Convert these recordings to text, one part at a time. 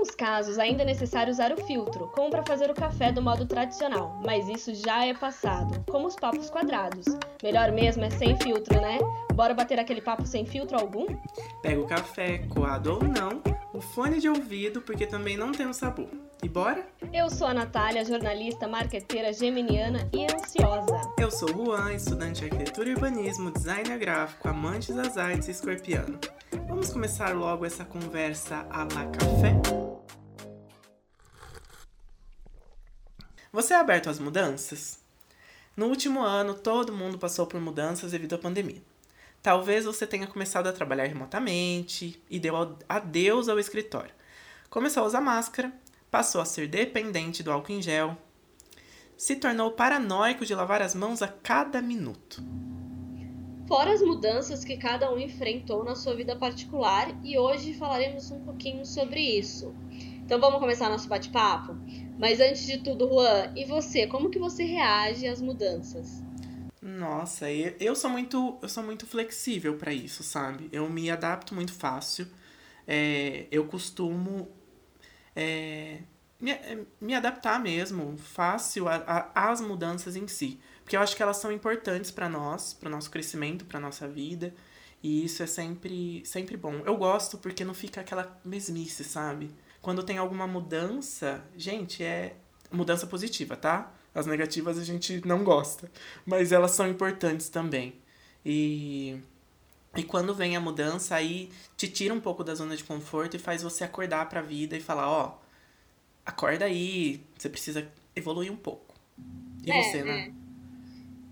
alguns casos, ainda é necessário usar o filtro, como para fazer o café do modo tradicional, mas isso já é passado, como os papos quadrados. Melhor mesmo é sem filtro, né? Bora bater aquele papo sem filtro algum? Pega o café, coado ou não, o fone de ouvido, porque também não tem um sabor. E bora? Eu sou a Natália, jornalista, marqueteira, geminiana e ansiosa. Eu sou o Juan, estudante de arquitetura e urbanismo, designer gráfico, amante das artes e escorpiano. Vamos começar logo essa conversa a la café? Você é aberto às mudanças? No último ano, todo mundo passou por mudanças devido à pandemia. Talvez você tenha começado a trabalhar remotamente e deu adeus ao escritório. Começou a usar máscara, passou a ser dependente do álcool em gel, se tornou paranoico de lavar as mãos a cada minuto. Fora as mudanças que cada um enfrentou na sua vida particular e hoje falaremos um pouquinho sobre isso. Então vamos começar nosso bate-papo? Mas antes de tudo, Juan, e você, como que você reage às mudanças? Nossa, eu sou muito, eu sou muito flexível para isso, sabe? Eu me adapto muito fácil. É, eu costumo é, me, me adaptar mesmo, fácil às mudanças em si. Porque eu acho que elas são importantes para nós, para o nosso crescimento, para nossa vida. E isso é sempre, sempre bom. Eu gosto porque não fica aquela mesmice, sabe? Quando tem alguma mudança, gente, é mudança positiva, tá? As negativas a gente não gosta, mas elas são importantes também. E e quando vem a mudança, aí te tira um pouco da zona de conforto e faz você acordar para a vida e falar, ó, oh, acorda aí, você precisa evoluir um pouco. E é, você, né?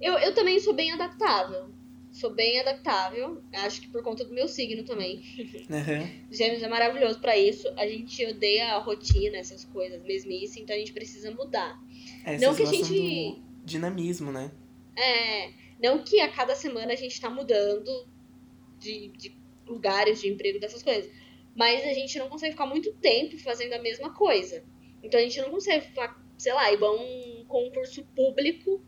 É. Eu, eu também sou bem adaptável. Sou bem adaptável. Acho que por conta do meu signo também. Uhum. Gêmeos é maravilhoso para isso. A gente odeia a rotina, essas coisas, mesmice, então a gente precisa mudar. É, não que a gente. dinamismo, né? É. Não que a cada semana a gente tá mudando de, de lugares de emprego, dessas coisas. Mas a gente não consegue ficar muito tempo fazendo a mesma coisa. Então a gente não consegue ficar, sei lá, igual um concurso público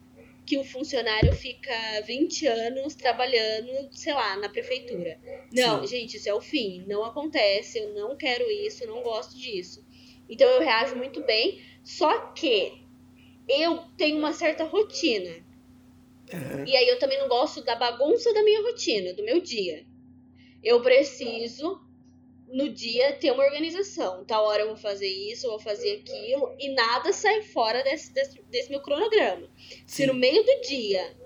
que o funcionário fica 20 anos trabalhando, sei lá, na prefeitura. Não, Sim. gente, isso é o fim. Não acontece, eu não quero isso, eu não gosto disso. Então eu reajo muito bem, só que eu tenho uma certa rotina. Uhum. E aí eu também não gosto da bagunça da minha rotina, do meu dia. Eu preciso no dia ter uma organização. Tal hora eu vou fazer isso, eu vou fazer aquilo, e nada sai fora desse, desse, desse meu cronograma. Sim. Se no meio do dia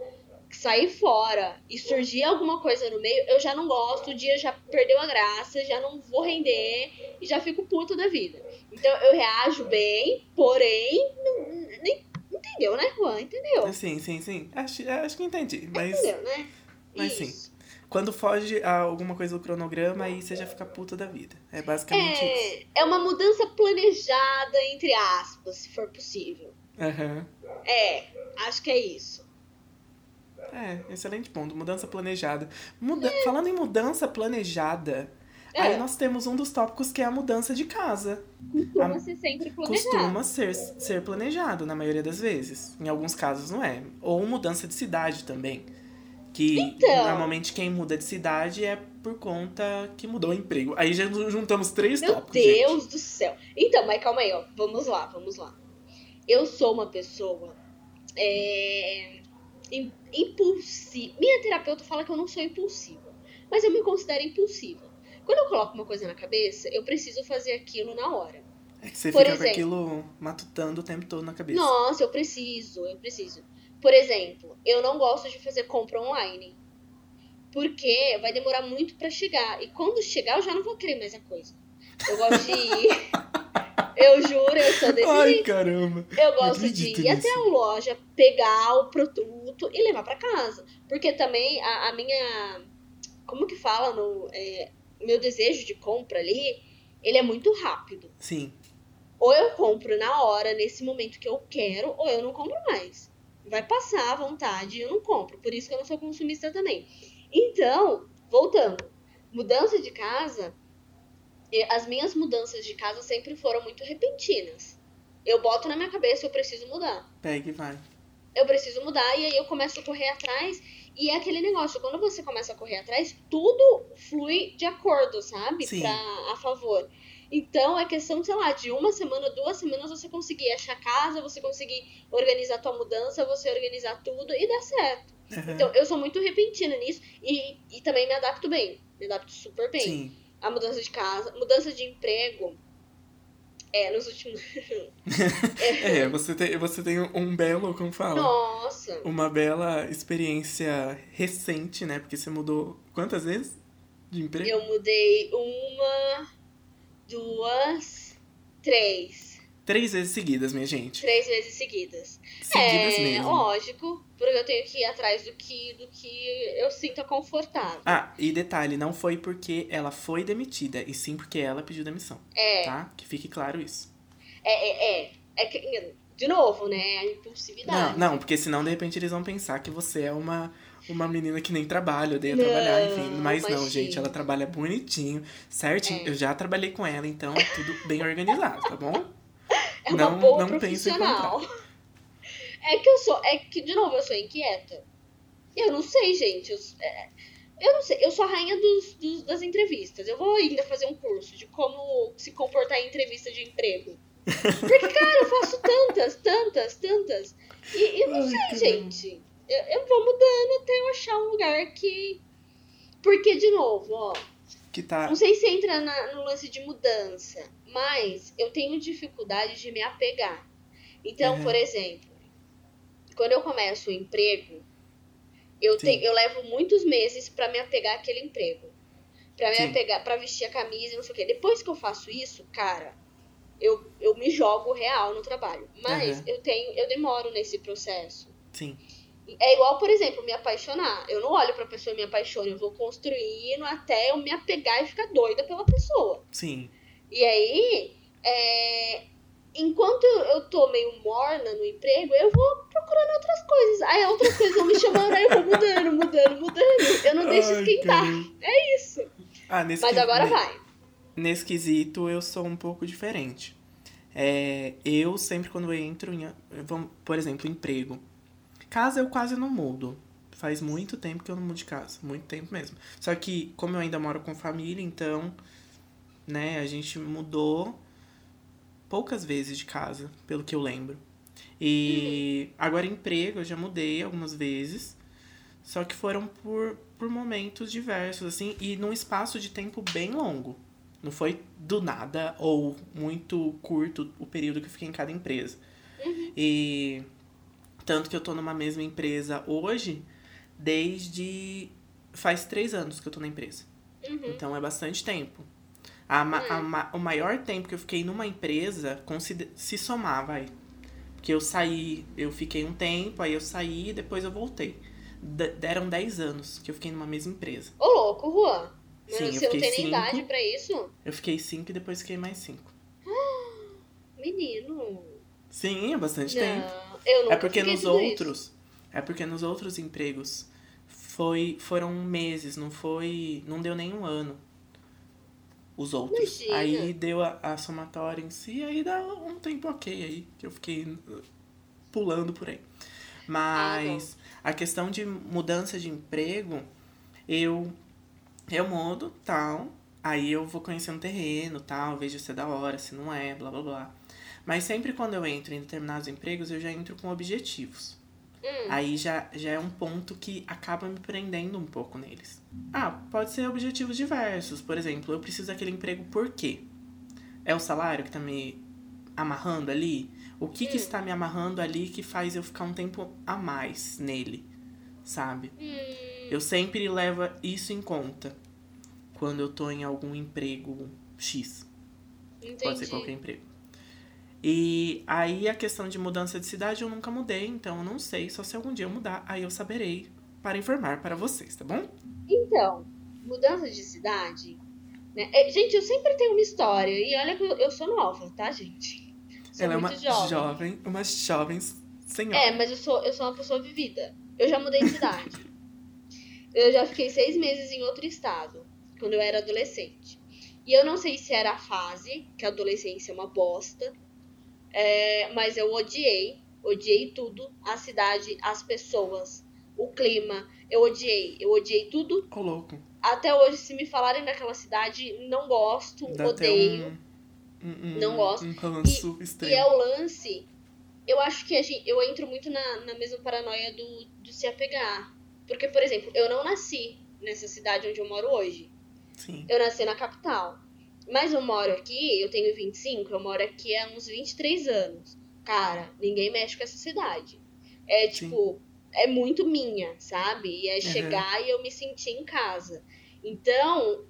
sair fora e surgir alguma coisa no meio, eu já não gosto, o dia já perdeu a graça, já não vou render e já fico puto da vida. Então eu reajo bem, porém, não, nem, entendeu, né, Juan? Entendeu? Sim, sim, sim. Acho, acho que entendi. Mas, entendeu, né? Mas Isso. sim. Quando foge a alguma coisa do cronograma, aí você já fica puta da vida. É basicamente é, isso. É uma mudança planejada, entre aspas, se for possível. Uhum. É, acho que é isso. É, excelente ponto. Mudança planejada. Muda... É. Falando em mudança planejada, é. aí nós temos um dos tópicos que é a mudança de casa. Costuma a... ser sempre planejado. Costuma ser, ser planejado, na maioria das vezes. Em alguns casos não é. Ou mudança de cidade também. Que então, normalmente quem muda de cidade é por conta que mudou o emprego. Aí já juntamos três meu tópicos. Meu Deus gente. do céu. Então, mas calma aí, ó. Vamos lá, vamos lá. Eu sou uma pessoa é, impulsiva. Minha terapeuta fala que eu não sou impulsiva. Mas eu me considero impulsiva. Quando eu coloco uma coisa na cabeça, eu preciso fazer aquilo na hora. É que você Por fica exemplo, com aquilo matutando o tempo todo na cabeça. Nossa, eu preciso, eu preciso. Por exemplo, eu não gosto de fazer compra online. Porque vai demorar muito para chegar. E quando chegar, eu já não vou querer mais a coisa. Eu gosto de ir. eu juro, eu sou desse Ai, caramba. Eu gosto de ir nisso. até a loja, pegar o produto e levar para casa. Porque também a, a, minha. Como que fala? No, é, meu desejo de compra ali, ele é muito rápido. Sim. Ou eu compro na hora, nesse momento que eu quero, ou eu não compro mais vai passar à vontade e eu não compro. Por isso que eu não sou consumista também. Então, voltando, mudança de casa, as minhas mudanças de casa sempre foram muito repentinas. Eu boto na minha cabeça, eu preciso mudar. Pega e vai. Eu preciso mudar e aí eu começo a correr atrás. E é aquele negócio, quando você começa a correr atrás, tudo flui de acordo, sabe? Sim. Pra, a favor. Então é questão, sei lá, de uma semana, duas semanas você conseguir achar casa, você conseguir organizar tua mudança, você organizar tudo e dar certo. Uhum. Então eu sou muito repentina nisso e, e também me adapto bem. Me adapto super bem. Sim. A mudança de casa, mudança de emprego. É, nos últimos. É, você tem, você tem um belo, como fala? Nossa! Uma bela experiência recente, né? Porque você mudou quantas vezes de emprego? Eu mudei uma, duas, três. Três vezes seguidas, minha gente. Três vezes seguidas. Seguidas é, mesmo. lógico, porque eu tenho que ir atrás do que, do que eu sinta confortável. Ah, e detalhe, não foi porque ela foi demitida, e sim porque ela pediu demissão, É, tá? Que fique claro isso. é, é, é. é que, de novo, né? A Não, impulsividade. não, porque senão de repente eles vão pensar que você é uma, uma menina que nem trabalha, odeia Não, trabalhar, enfim. Mas não, gente, ela trabalha bonitinho, certinho. É. Eu já trabalhei com ela, então é tudo bem organizado, tá bom? É uma Não- boa não profissional. É que eu sou. É que, de novo, eu sou inquieta. Eu não sei, gente. Eu, é, eu não sei. Eu sou a rainha dos, dos- das entrevistas. Eu vou ainda fazer um curso de como se comportar em entrevista de emprego. Porque, cara, eu faço tantas, tantas, tantas. E eu não Ai, sei, gente. Eu, eu vou mudando até eu achar um lugar que. Porque, de novo, ó. Que tá. Não sei se entra na- no lance de mudança, mas eu tenho dificuldade de me apegar. Então, Uhum. por exemplo, quando eu começo o emprego, eu, Sim. eu levo muitos meses pra me apegar àquele emprego. Pra me Sim. apegar, pra vestir a camisa não sei o quê. Depois que eu faço isso, cara, eu, eu me jogo real no trabalho. Mas Uhum. eu tenho, eu demoro nesse processo. Sim. É igual, por exemplo, me apaixonar. Eu não olho pra pessoa e me apaixono, eu vou construindo até eu me apegar e ficar doida pela pessoa. Sim. E aí, é, enquanto eu tô meio morna no emprego, eu vou procurando outras coisas. Aí outras coisas vão me chamando, aí eu vou mudando, mudando, mudando. Eu não deixo Ai, esquentar. É isso. Ah, nesse Mas que- agora vai. Nesse quesito, eu sou um pouco diferente. É, eu sempre quando eu entro em, por exemplo, emprego. Casa eu quase não mudo. Faz muito tempo que eu não mudo de casa, muito tempo mesmo. Só que como eu ainda moro com família, então, né, a gente mudou poucas vezes de casa, pelo que eu lembro. E agora emprego eu já mudei algumas vezes. Só que foram por, por momentos diversos, assim, e num espaço de tempo bem longo. Não foi do nada ou muito curto o período que eu fiquei em cada empresa. E tanto que eu tô numa mesma empresa hoje desde. Faz três anos que eu tô na empresa. Uhum. Então é bastante tempo. A ma- a ma- o maior tempo que eu fiquei numa empresa consider- se somar, vai. Porque eu saí, eu fiquei um tempo, aí eu saí e depois eu voltei. D- deram 10 anos que eu fiquei numa mesma empresa. Ô, louco, Juan. Mas Sim, você não tem nem cinco. idade pra isso? Eu fiquei 5 e depois fiquei mais 5. Menino. Sim, é bastante tempo. Eu nunca É porque nos tudo isso. outros. É porque nos outros empregos foi, foram meses, não foi. Não deu nem um ano. Os outros. Imagina. Aí deu a, a somatória em si, aí dá um tempo ok aí, que eu fiquei pulando por aí. Mas a questão de mudança de emprego, eu eu mudo, tal. Aí eu vou conhecendo o terreno, tal, vejo se é da hora, se não é, blá blá blá. Mas sempre quando eu entro em determinados empregos, eu já entro com objetivos. Hum. Aí já, já é um ponto que acaba me prendendo um pouco neles. Ah, pode ser objetivos diversos. Por exemplo, eu preciso daquele emprego por quê? É o salário que tá me amarrando ali? O que, que Hum. está me amarrando ali que faz eu ficar um tempo a mais nele? Sabe? Hum, Eu sempre levo isso em conta quando eu tô em algum emprego X. entendi. Pode ser qualquer emprego. E aí a questão de mudança de cidade eu nunca mudei, então eu não sei, só se algum dia eu mudar, aí eu saberei para informar para vocês, tá bom? Então, mudança de cidade. Né? É, Gente, eu sempre tenho uma história. E olha que eu, sou nova, tá, gente? Sou Ela é muito uma jovem. jovem, uma jovem senhora. É, mas eu sou, eu sou uma pessoa vivida. Eu já mudei de cidade. eu já fiquei seis meses em outro estado, quando eu era adolescente. E eu não sei se era a fase, que a adolescência é uma bosta, é, mas eu odiei, odiei tudo, a cidade, as pessoas, o clima, eu odiei, eu odiei tudo. Ô, louco. Até hoje, se me falarem daquela cidade, não gosto, Dá odeio. um, um, Não gosto. um E extremo. é o lance. Eu acho que a gente, eu entro muito na, na mesma paranoia do, do se apegar. Porque, por exemplo, eu não nasci nessa cidade onde eu moro hoje. Sim. Eu nasci na capital. Mas eu moro aqui, eu tenho 25, eu moro aqui há uns 23 anos. Cara, ninguém mexe com essa cidade. É Sim. tipo, é muito minha, sabe? E é Uhum. chegar e eu me sentir em casa. Então,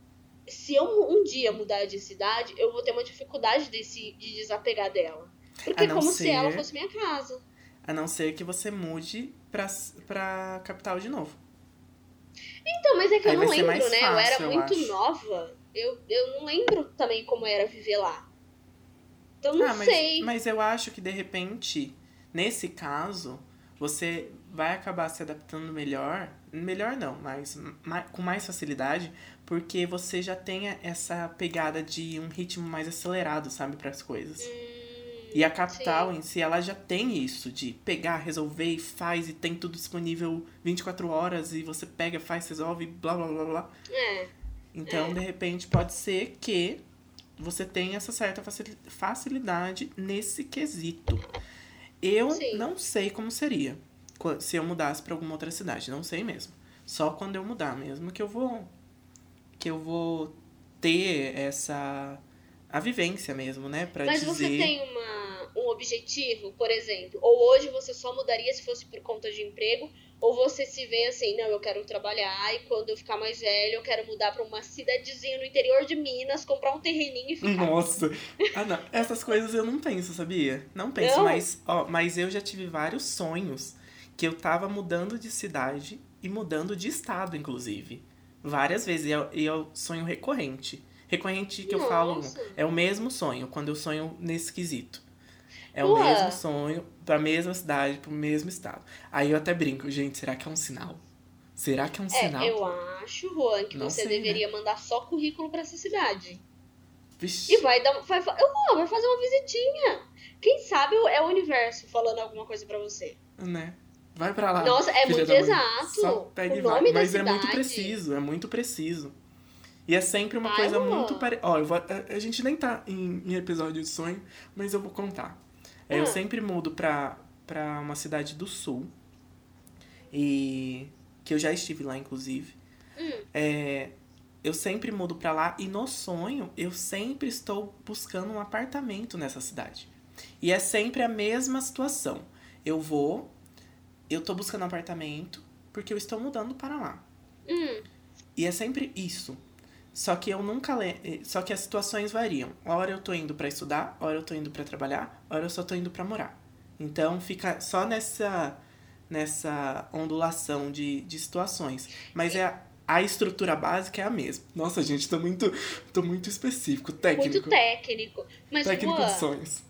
se eu um dia mudar de cidade, eu vou ter uma dificuldade desse, de desapegar dela. Porque é como se ser- ela fosse minha casa. A não ser que você mude pra, pra capital de novo. Então, mas é que Aí eu não lembro, né? eu fácil, era eu muito acho. nova. Eu, eu não lembro também como era viver lá. Então, não ah, mas, sei. mas eu acho que de repente, nesse caso, você vai acabar se adaptando melhor. Melhor não, mas ma- com mais facilidade, porque você já tem essa pegada de um ritmo mais acelerado, sabe, para as coisas. E a capital sim. em si, ela já tem isso de pegar, resolver e faz, e tem tudo disponível 24 horas, e você pega, faz, resolve, blá blá blá blá. É. Então, de repente, pode ser que você tenha essa certa facili- facilidade nesse quesito. Eu Sim. não sei como seria se eu mudasse para alguma outra cidade, não sei mesmo. Só quando eu mudar mesmo que eu vou que eu vou ter essa a vivência mesmo, né, Pra Mas dizer você tem uma, um objetivo, por exemplo, ou hoje você só mudaria se fosse por conta de emprego, ou você se vê assim, não, eu quero trabalhar e quando eu ficar mais velho eu quero mudar pra uma cidadezinha no interior de Minas, comprar um terreninho e ficar. Nossa. Ah, não. Essas coisas eu não penso, sabia? Não penso, Não? mas, ó, mas eu já tive vários sonhos que eu tava mudando de cidade e mudando de estado, inclusive. Várias vezes. E é, e é o sonho recorrente. Recorrente que eu falo Nossa. é o mesmo sonho, quando eu sonho nesse quesito. É o Ué. mesmo sonho, pra mesma cidade, pro mesmo estado. Aí eu até brinco, gente, será que é um sinal? Será que é um sinal? É, eu acho, Juan, que Não você sei, né? deveria mandar só currículo pra essa cidade. Vixe. E vai dar. Vai, vai fazer uma visitinha. Quem sabe é o universo falando alguma coisa pra você. né? Vai pra lá. Nossa, é muito exato. Só pega O e vai. Mas é muito cidade. preciso, é muito preciso. E é sempre uma Vai, coisa Luan. muito parecida. Ó, vou- a, a gente nem tá em, em episódio de sonho, mas eu vou contar. É, Eu Ah. sempre mudo pra, pra uma cidade do sul. E. Que eu já estive lá, inclusive. Hum. É, eu sempre mudo pra lá e no sonho eu sempre estou buscando um apartamento nessa cidade. E é sempre a mesma situação. Eu vou, eu tô buscando um apartamento porque eu estou mudando para lá. Hum, E é sempre isso. Só que eu nunca le... só que as situações variam. Hora eu tô indo pra estudar, hora eu tô indo pra trabalhar, hora eu só tô indo pra morar. Então fica só nessa nessa ondulação de, de situações. Mas é a, a estrutura básica é a mesma. Nossa, gente, tô muito tô muito específico, técnico. muito técnico. Mas, técnico Juan, de sonhos.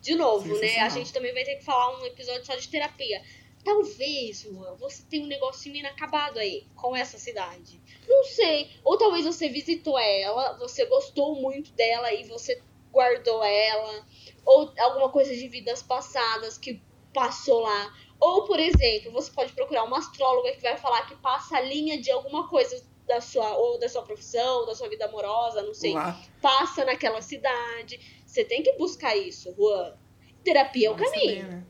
de novo, né? A gente também vai ter que falar um episódio só de terapia. Talvez, Juan, você tenha um negocinho inacabado aí com essa cidade. Não sei. Ou talvez você visitou ela, você gostou muito dela e você guardou ela. Ou alguma coisa de vidas passadas que passou lá. Ou, por exemplo, você pode procurar uma astróloga que vai falar que passa a linha de alguma coisa da sua, ou da sua profissão, da sua vida amorosa, não sei. Lá. Passa naquela cidade. Você tem que buscar isso, Juan. Terapia é o Vamos caminho. saber, né?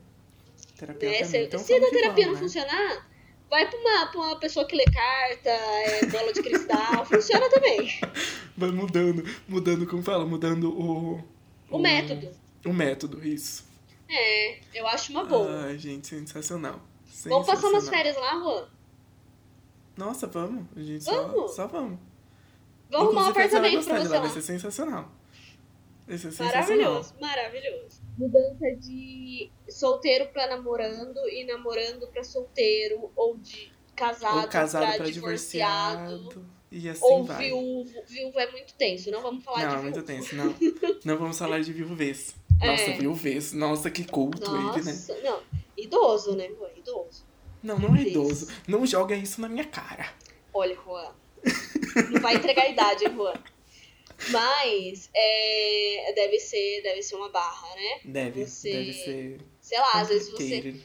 Terapia Né? o Se. Então se a terapia não né? funcionar, vai pra uma, pra uma pessoa que lê carta, é, bola de cristal, funciona também. Vai mudando, mudando, como fala? Mudando o. O método. O método, isso. É, eu acho uma boa. Ai, gente, sensacional. Vamos passar umas Sensacional. férias lá, Juan? Nossa, vamos. A gente só, Vamos. só vamos. Vamos arrumar um apartamento pra de você lá, lá. Vai ser sensacional. Vai ser sensacional. Maravilhoso, maravilhoso. Mudança de solteiro pra namorando e namorando pra solteiro, ou de casado, Ou casado pra, pra divorciado. divorciado. E assim Ou vai. viúvo. Viúvo é muito tenso, não vamos falar Não, de é muito tenso, não. Não vamos falar de viuvez. É. Nossa, viuvez. Nossa, que culto ele, né? Nossa, não. Idoso, né? Idoso. Não, não é idoso. Não joga isso na minha cara. Olha, Juan. Não vai entregar a idade, hein, Juan. Mas é, deve ser, deve ser uma barra, né? Deve, Você- deve ser. Sei lá, às vezes você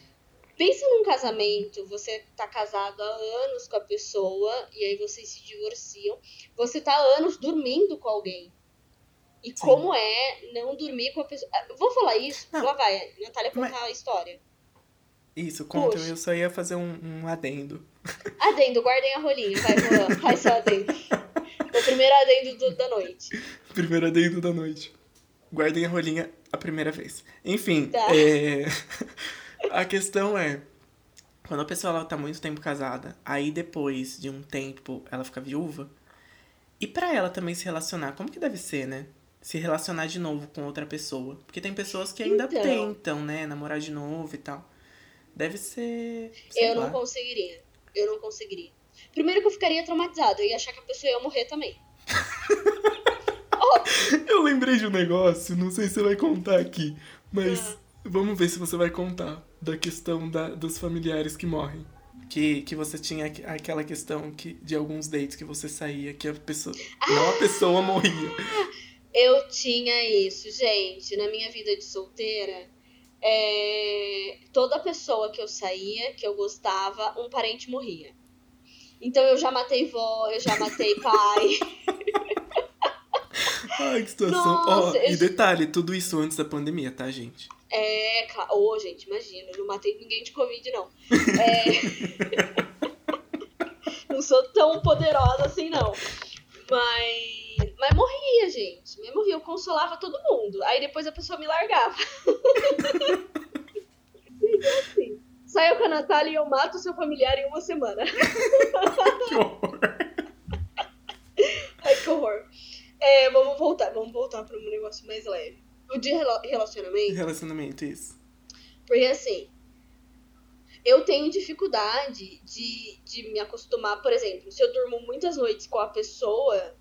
pensa num casamento, você tá casado há anos com a pessoa e aí vocês se divorciam. Você tá há anos dormindo com alguém. E Sim. como é não dormir com a pessoa. Ah, vou falar isso? Não. Lá vai, Natália contar Mas... a história. Isso, conta, Puxa. eu só ia fazer um, um adendo. Adendo, guardem a rolinha, vai, faz seu adendo. O primeiro adendo do, da noite. Primeiro adendo da noite. Guardem a rolinha a primeira vez. Enfim, tá. é... a questão é, quando a pessoa ela tá muito tempo casada, aí depois de um tempo ela fica viúva, e para ela também se relacionar, como que deve ser, né? Se relacionar de novo com outra pessoa. Porque tem pessoas que ainda então, tentam, né? Namorar de novo e tal. Deve ser. Eu lá. não conseguiria. Eu não conseguiria. Primeiro que eu ficaria traumatizado. Eu ia achar que a pessoa ia morrer também. Eu lembrei de um negócio, não sei se você vai contar aqui, mas ah. vamos ver se você vai contar da questão da, dos familiares que morrem. Que, que você tinha aquela questão que, de alguns dates que você saía, que a pessoa. Ah. Não a pessoa morria. Eu tinha isso, gente, na minha vida de solteira. É, toda pessoa que eu saía, que eu gostava, um parente morria. Então eu já matei vó, eu já matei pai. Ai, que situação. Oh. E detalhe, tudo isso antes da pandemia, tá, gente? É, claro. Ô, oh, gente, imagina, eu não matei ninguém de Covid, não. É... não sou tão poderosa assim, não. Mas. Mas morria, gente. Mas morria. Eu consolava todo mundo. Aí depois a pessoa me largava. assim. Saiu com a Natália e eu mato seu familiar em uma semana. que horror. Ai, que horror. É, vamos voltar, vamos voltar para um negócio mais leve. O de relacionamento. Relacionamento, isso. Porque assim, eu tenho dificuldade de, de me acostumar, por exemplo, se eu durmo muitas noites com a pessoa,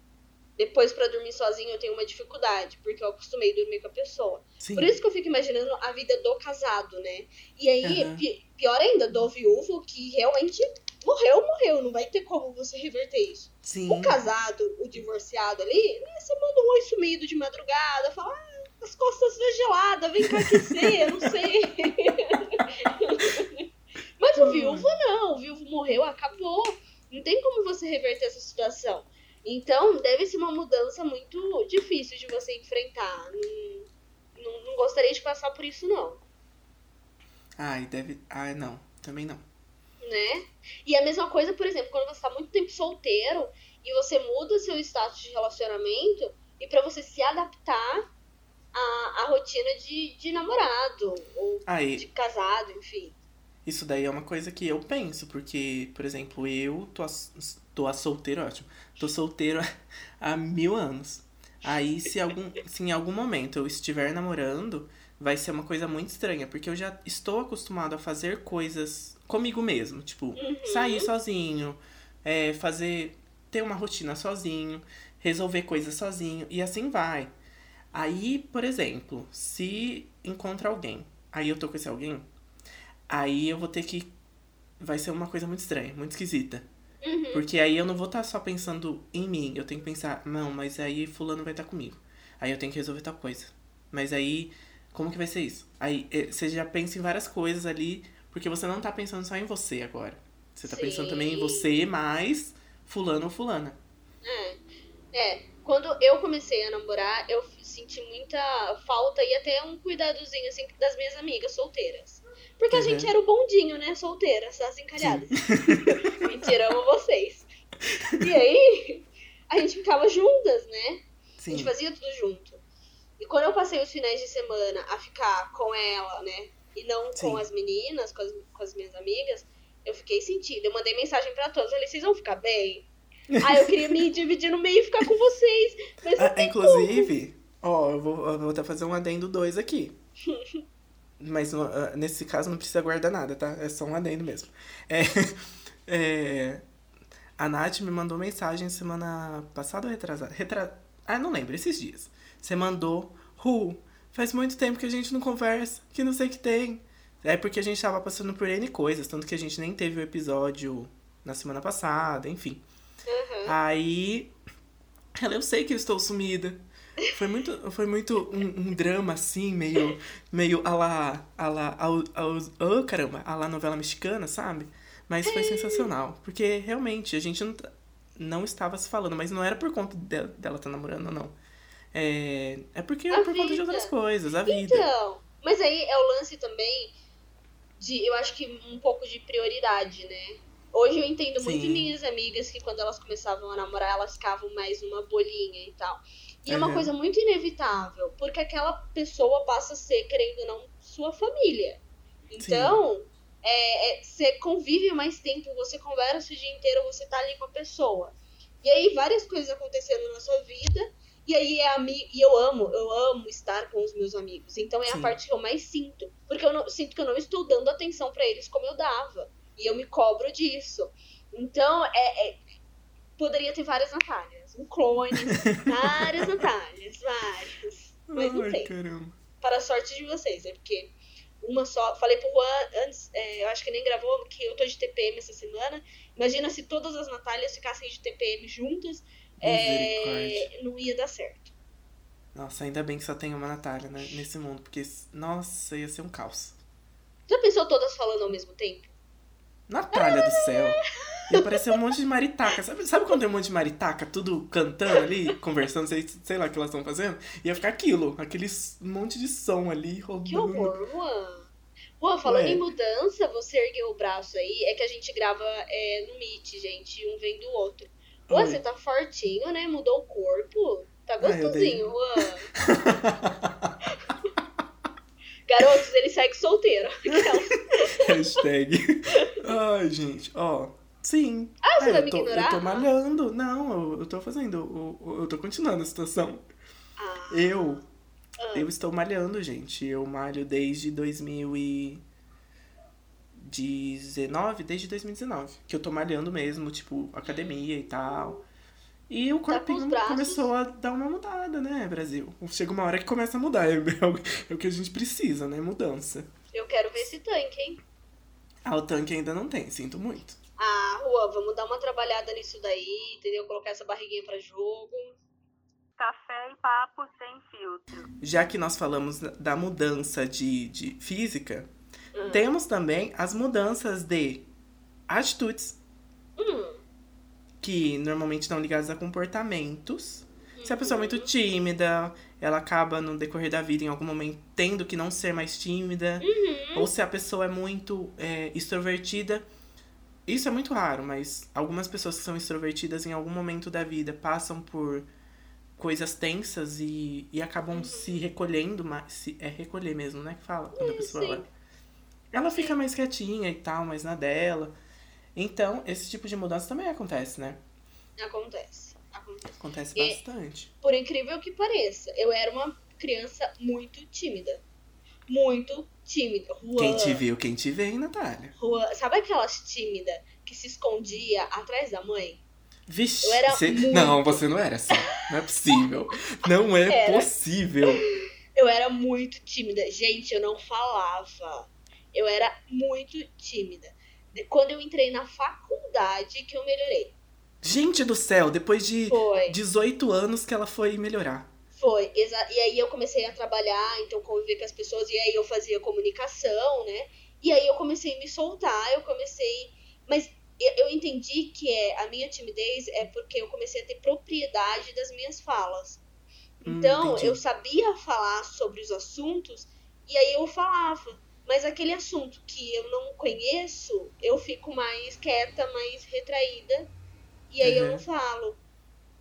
depois para dormir sozinho eu tenho uma dificuldade, porque eu acostumei a dormir com a pessoa. Sim. Por isso que eu fico imaginando a vida do casado, né? E aí, uhum. pior ainda, do viúvo, que realmente morreu, morreu, não vai ter como você reverter isso. Sim. O casado, o divorciado ali, né, você manda um oi sumido de madrugada, fala, ah, as costas estão geladas, vem cá aquecer, não sei. Mas o viúvo não, o viúvo morreu, acabou. Não tem como você reverter essa situação. Então, deve ser uma mudança muito difícil de você enfrentar. Não, não, não gostaria de passar por isso, não. Ai, deve. Ai, não. Também não. Né? E a mesma coisa, por exemplo, quando você tá muito tempo solteiro e você muda seu status de relacionamento e para você se adaptar à, à rotina de, de namorado ou Aí, de casado, enfim. Isso daí é uma coisa que eu penso, porque, por exemplo, eu tô, a, tô a solteiro, ótimo. Tô solteiro há mil anos. Aí, se, algum, se em algum momento eu estiver namorando, vai ser uma coisa muito estranha, porque eu já estou acostumado a fazer coisas comigo mesmo. Tipo, uhum. sair sozinho, é, fazer. ter uma rotina sozinho, resolver coisas sozinho, e assim vai. Aí, por exemplo, se encontra alguém, aí eu tô com esse alguém, aí eu vou ter que. Vai ser uma coisa muito estranha, muito esquisita. Uhum. Porque aí eu não vou estar tá só pensando em mim, eu tenho que pensar, não, mas aí fulano vai estar tá comigo. Aí eu tenho que resolver tal coisa. Mas aí, como que vai ser isso? Aí eh, você já pensa em várias coisas ali porque você não tá pensando só em você agora. Você tá Sim. pensando também em você mais fulano ou fulana. É. É. Quando eu comecei a namorar, eu senti muita falta e até um cuidadozinho, assim, das minhas amigas solteiras. Porque uhum. a gente era o bondinho, né? Solteiras, as encalhadas. Mentira, amo vocês. E aí, a gente ficava juntas, né? Sim. A gente fazia tudo junto. E quando eu passei os finais de semana a ficar com ela, né? e não Sim. com as meninas, com as, com as minhas amigas, eu fiquei sentindo. Eu mandei mensagem para todos, falei, vocês vão ficar bem? ah, eu queria me dividir no meio e ficar com vocês. Mas ah, inclusive, ó, eu vou, eu vou até fazer um adendo 2 aqui. Mas uh, nesse caso não precisa guardar nada, tá? É só um adendo mesmo. É, é, a Nath me mandou mensagem semana passada ou retrasada? Retra... Ah, não lembro, esses dias. Você mandou, Ru, Faz muito tempo que a gente não conversa, que não sei o que tem. É porque a gente tava passando por N coisas, tanto que a gente nem teve o episódio na semana passada, enfim. Uhum. Aí. Ela, eu sei que eu estou sumida. Foi muito, foi muito um, um drama, assim, meio, meio a lá, a lá, oh, caramba, a lá novela mexicana, sabe? Mas foi sensacional, porque realmente a gente não, não estava se falando, mas não era por conta dela, dela estar tá namorando, não. É, é porque A é por conta de vida. outras coisas, a vida. Então, mas aí é o lance também de, eu acho que um pouco de prioridade, né? Hoje eu entendo muito Sim. minhas amigas que quando elas começavam a namorar, elas ficavam mais numa bolinha e tal. E é uma Uhum. coisa muito inevitável, porque aquela pessoa passa a ser, querendo ou não, sua família. Então, é, é, você convive mais tempo, você conversa o dia inteiro, você tá ali com a pessoa. E aí várias coisas acontecendo na sua vida, e aí é ami e eu amo, eu amo estar com os meus amigos. Então é Sim. a parte que eu mais sinto, porque eu não, sinto que eu não estou dando atenção pra eles como eu dava. E eu me cobro disso. Então, é, é- poderia ter várias Natálias, um clone, várias Natálias, várias. Mas não Ai, tem caramba. para a sorte de vocês, é porque uma só. Falei pro Juan antes, é, eu acho que nem gravou, que eu tô de TPM essa semana. Imagina se todas as Natálias ficassem de TPM juntas. É, não ia dar certo. Nossa, ainda bem que só tem uma Natália né, nesse mundo, porque, nossa, ia ser um caos. Já pensou todas falando ao mesmo tempo? Natália do céu. Ia parecer um monte de maritaca. Sabe, sabe quando tem um monte de maritaca, tudo cantando ali, conversando, sei, sei lá o que elas estão fazendo? Ia ficar aquilo, aquele monte de som ali rodando. Que horror, Juan. Juan, falando Ué. em mudança, você ergueu o braço aí, é que a gente grava é, no Meet, gente, um vem do outro. Oi. você tá fortinho, né? Mudou o corpo. Tá Ah, dei. gostosinho, Juan. Garotos, ele segue solteiro. Hashtag. Ai, gente, ó. Sim. Ah, você É, vai me tô, ignorar? Eu tô malhando. Não, eu, eu tô fazendo. Eu, eu tô continuando a situação. Ah, Eu. ah. Eu estou malhando, gente. Eu malho desde 2019, desde 2019. Que eu tô malhando mesmo, tipo, academia e tal. E o Tá corpinho braços. começou a dar uma mudada, né, Brasil? Chega uma hora que começa a mudar. É, o- é o que a gente precisa, né? Mudança. Eu quero ver esse tanque, hein? Ah, o tanque ainda não tem, sinto muito. Ah, Juan, vamos dar uma trabalhada nisso daí, entendeu? Colocar essa barriguinha pra jogo. Café e papo sem filtro. Já que nós falamos da- da mudança de, de física, Hum. temos também as mudanças de atitudes. Hum, que normalmente estão ligadas a comportamentos. Se a pessoa é Uhum. muito tímida, ela acaba no decorrer da vida, em algum momento, tendo que não ser mais tímida. Uhum. Ou se a pessoa é muito é, extrovertida. Isso é muito raro, mas algumas pessoas que são extrovertidas em algum momento da vida passam por coisas tensas e, e acabam Uhum. se recolhendo mais. Se, é recolher mesmo, né? Que fala quando a pessoa. sim. Ela, ela fica mais quietinha e tal, mais na dela. Então, esse tipo de mudança também acontece, né? Acontece. Acontece. Acontece E- bastante. Por incrível que pareça, eu era uma criança muito tímida. Muito tímida. Juan, Quem te viu, quem te vê, hein, Natália? Juan, sabe aquelas tímida que se escondia atrás da mãe? Vixe, Eu era você... muito- Não, você não era assim. Não é possível. Não é Era. possível. Eu era muito tímida. Gente, eu não falava. Eu era muito tímida. De- Quando eu entrei na faculdade que eu melhorei. Gente do céu, depois de Foi. 18 anos que ela foi melhorar. Foi, e aí eu comecei a trabalhar, então conviver com as pessoas, e aí eu fazia comunicação, né? E aí eu comecei a me soltar, eu comecei. Mas eu entendi que é, a minha timidez é porque eu comecei a ter propriedade das minhas falas. Hum, Então, entendi. eu sabia falar sobre os assuntos, e aí eu falava. Mas aquele assunto que eu não conheço, eu fico mais quieta, mais retraída, e aí eu Uhum. não falo.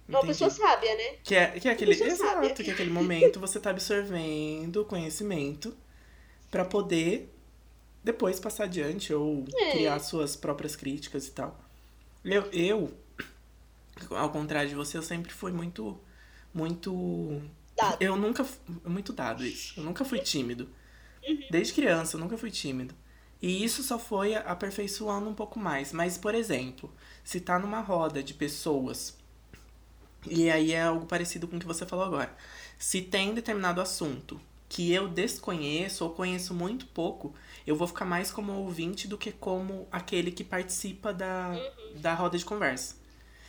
É uma pessoa sábia, né? Que é, que é aquele. Exato, sábia. que é aquele momento você tá absorvendo conhecimento pra poder depois passar adiante ou É. criar suas próprias críticas e tal. Eu, eu, ao contrário de você, eu sempre fui muito. Muito. Dado. Eu nunca. Muito dado isso. Eu nunca fui tímido. Uhum. Desde criança, eu nunca fui tímido. E isso só foi aperfeiçoando um pouco mais. Mas, por exemplo, se tá numa roda de pessoas, e aí é algo parecido com o que você falou agora. Se tem determinado assunto que eu desconheço ou conheço muito pouco, eu vou ficar mais como ouvinte do que como aquele que participa da, da roda de conversa.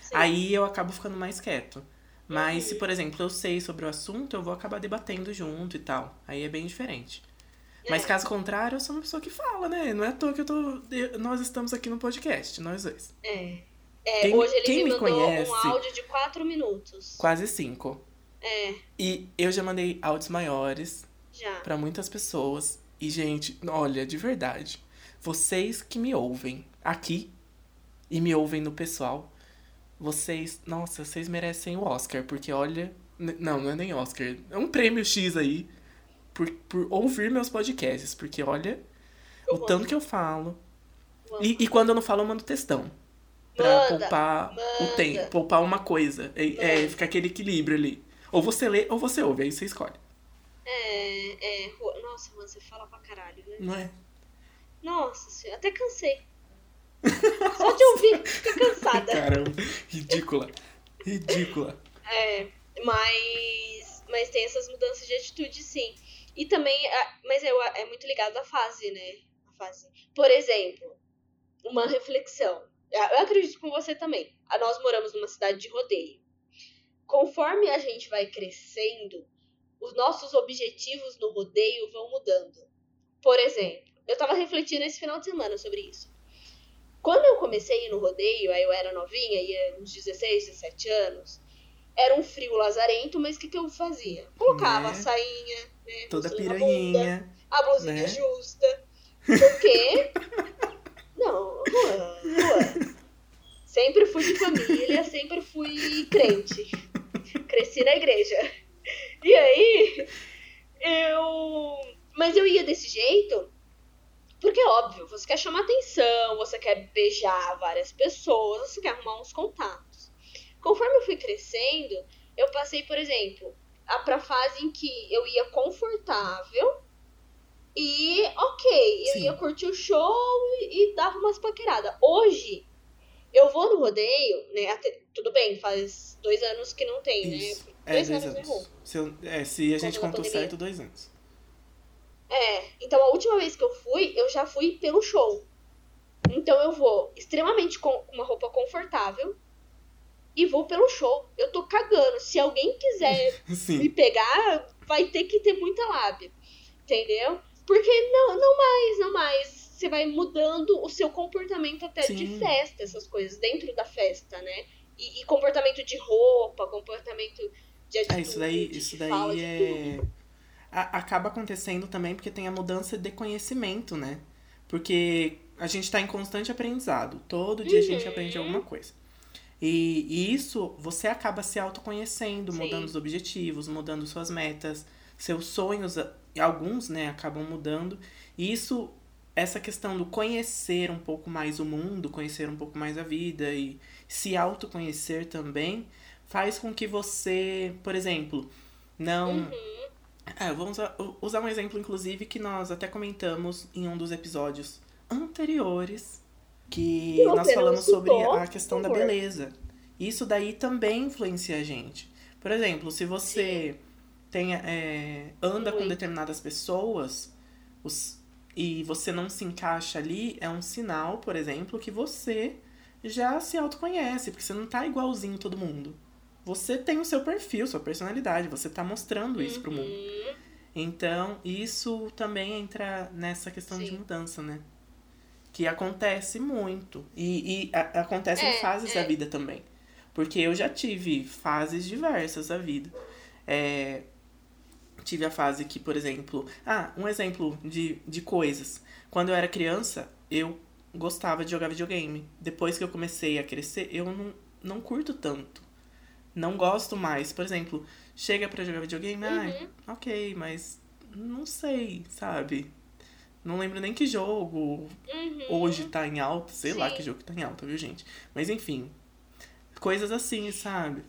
Sim. Aí eu acabo ficando mais quieto. Mas se, por exemplo, eu sei sobre o assunto, eu vou acabar debatendo junto e tal. Aí é bem diferente. Mas É. caso contrário, eu sou uma pessoa que fala, né? Não é à toa que eu tô. nós estamos aqui no podcast, nós dois. É. É, Quem- hoje ele quem me conhece- um áudio de 4 minutos. Quase cinco. É, E eu já mandei áudios maiores já. pra muitas pessoas. E, gente, olha, de verdade, vocês que me ouvem aqui e me ouvem no pessoal, vocês, nossa, vocês merecem o Oscar, porque olha, não, não é nem Oscar, é um prêmio X aí por, por ouvir meus podcasts, porque olha o Eu tanto que eu falo. E, e quando eu não falo, eu mando textão. Pra Manda, poupar o manda. tempo, poupar uma coisa. É, é, Manda. fica aquele equilíbrio ali. Ou você lê ou você ouve, aí você escolhe. É, é. Nossa, mano, você fala pra caralho, né? Não é? Nossa senhora, até cansei. Só de ouvir, fica cansada. Caramba, ridícula. Ridícula. É, mas, mas tem essas mudanças de atitude, sim. E também, a- mas é muito ligado à fase, né? A fase. Por exemplo, uma reflexão. Eu acredito com você também. Nós moramos numa cidade de rodeio. Conforme a gente vai crescendo, os nossos objetivos no rodeio vão mudando. Por exemplo, eu tava refletindo esse final de semana sobre isso. Quando eu comecei no rodeio, aí eu era novinha, ia uns 16, 17 anos, era um frio lazarento, mas o que, que eu fazia? Colocava Né? a sainha, né? Toda bunda, piranhinha. a blusinha né? justa. Porque. Não, Juan, Juan. Sempre fui de família, sempre fui crente. Cresci na igreja. E aí, eu. Mas eu ia desse jeito, porque, óbvio, você quer chamar atenção, você quer beijar várias pessoas, você quer arrumar uns contatos. Conforme eu fui crescendo, eu passei, por exemplo, a pra fase em que eu ia confortável e, ok, eu Sim. ia curtir o show e, e dava umas paqueradas. Hoje, eu vou no rodeio, né? até- tudo bem, faz dois anos que não tem, Isso. né? É, Dois dois anos, anos. errou. Se, eu- é, se a gente contou certo, dois anos. É, então a última vez que eu fui, eu já fui pelo show. Então eu vou extremamente com uma roupa confortável e vou pelo show. Eu tô cagando. Se alguém quiser me Sim. pegar, vai ter que ter muita lábia. Entendeu? Porque não, não mais, não mais. Você vai mudando o seu comportamento até de Sim. festa, essas coisas, dentro da festa, né? E, e comportamento de roupa, comportamento de atitude, É, isso daí, de isso daí de é. a- acaba acontecendo também porque tem a mudança de conhecimento, né? Porque a gente tá em constante aprendizado. Todo dia a gente Uhum. aprende alguma coisa. E, e isso você acaba se autoconhecendo, Sim. mudando os objetivos, mudando suas metas, seus sonhos, alguns, né, acabam mudando. E isso, essa questão do conhecer um pouco mais o mundo, conhecer um pouco mais a vida e se autoconhecer também, faz com que você, por exemplo, não. Uhum. É, vamos usar, usar um exemplo, inclusive, que nós até comentamos em um dos episódios anteriores, que nós falamos sobre a questão da beleza. Isso daí também influencia a gente. Por exemplo, se você tem, é, anda com Muito. determinadas pessoas os- e você não se encaixa ali, é um sinal, por exemplo, que você já se autoconhece, porque você não tá igualzinho todo mundo. Você tem o seu perfil, sua personalidade, você tá mostrando isso pro mundo. Uhum. Então, isso também entra nessa questão de Sim. mudança, né? Que acontece muito. E, e a- acontece É, em fases é. da vida também. Porque eu já tive fases diversas da vida. É, tive a fase que, por exemplo. Ah, um exemplo de, de coisas. Quando eu era criança, eu gostava de jogar videogame. Depois que eu comecei a crescer, eu não, não curto tanto. Não gosto mais. Por exemplo, chega pra jogar videogame, ah, ok, mas não sei, sabe? Não lembro nem que jogo Uhum. hoje tá em alta, sei lá Sim. que jogo que tá em alta, viu, gente? Mas enfim, coisas assim, sabe?